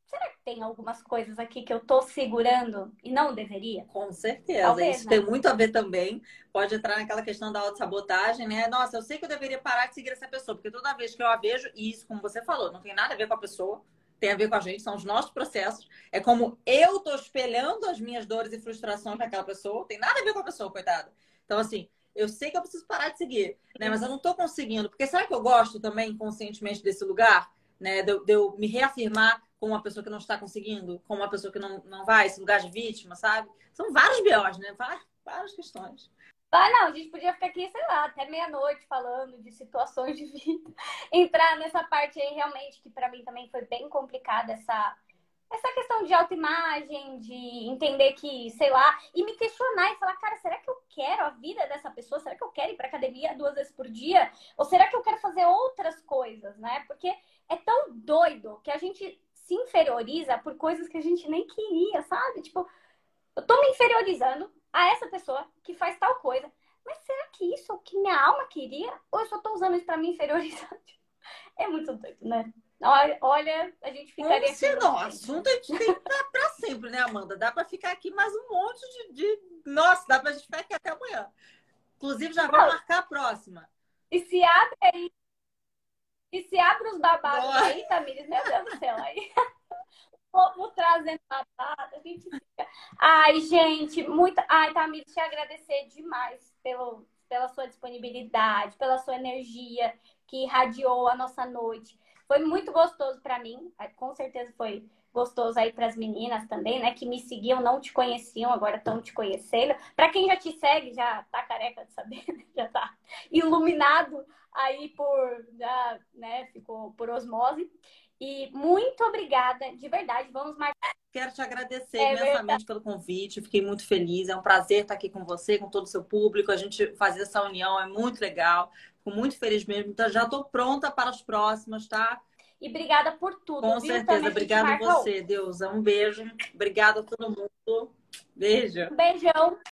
será que tem algumas coisas aqui que eu tô segurando e não deveria? Com certeza. Talvez, Isso né? tem muito a ver também. Pode entrar naquela questão da autossabotagem, né? Nossa, eu sei que eu deveria parar de seguir essa pessoa, porque toda vez que eu a vejo, e isso, como você falou, não tem nada a ver com a pessoa, tem a ver com a gente, são os nossos processos. É como eu tô espelhando as minhas dores e frustrações naquela pessoa, tem nada a ver com a pessoa, coitada. Então, assim, eu sei que eu preciso parar de seguir, né? Mas eu não estou conseguindo. Porque será que eu gosto também conscientemente desse lugar? Né? De, de, eu me reafirmar como uma pessoa que não está conseguindo, como uma pessoa que não, não vai, esse lugar de vítima, sabe? São vários BOs, né? Várias, várias questões. Ah, não, a gente podia ficar aqui, sei lá, até meia-noite falando de situações de vida. Entrar nessa parte aí realmente, que para mim também foi bem complicada, essa essa questão de autoimagem, de entender que, sei lá, e me questionar e falar, cara, será que eu quero a vida dessa pessoa? Será que eu quero ir para academia duas vezes por dia? Ou será que eu quero fazer outras coisas, né? Porque é tão doido que a gente se inferioriza por coisas que a gente nem queria, sabe? Tipo, eu tô me inferiorizando a essa pessoa que faz tal coisa. Mas será que isso é o que minha alma queria? Ou eu só tô usando isso para me inferiorizar? É muito doido, né? Olha, a gente ficaria. Esse não, o assunto a gente tem para sempre, né, Amanda? Dá para ficar aqui mais um monte de, de. Nossa, dá para a gente ficar aqui até amanhã. Inclusive, já vou marcar a próxima. E se abre aí. E se abre os babados Nossa. aí, Tamires, meu Deus do céu, aí. o povo trazendo babado, a gente fica. Ai, gente, muito. Ai, Tamires, te agradecer demais pelo, pela sua disponibilidade, pela sua energia que irradiou a nossa noite. Foi muito gostoso para mim, com certeza foi gostoso aí para as meninas também, né? Que me seguiam, não te conheciam, agora estão te conhecendo. Para quem já te segue, já tá careca de saber, né? já tá iluminado aí por, já, né? Ficou por osmose. E muito obrigada, de verdade. Vamos marcar. Quero te agradecer é imensamente verdade. pelo convite. Fiquei muito feliz. É um prazer estar aqui com você, com todo o seu público. A gente fazer essa união é muito legal. Fico muito feliz mesmo. Então, já estou pronta para as próximas, tá? E obrigada por tudo. Com viu? certeza. Obrigada a você, Deus. Um beijo. Obrigada a todo mundo. Beijo. Um beijão.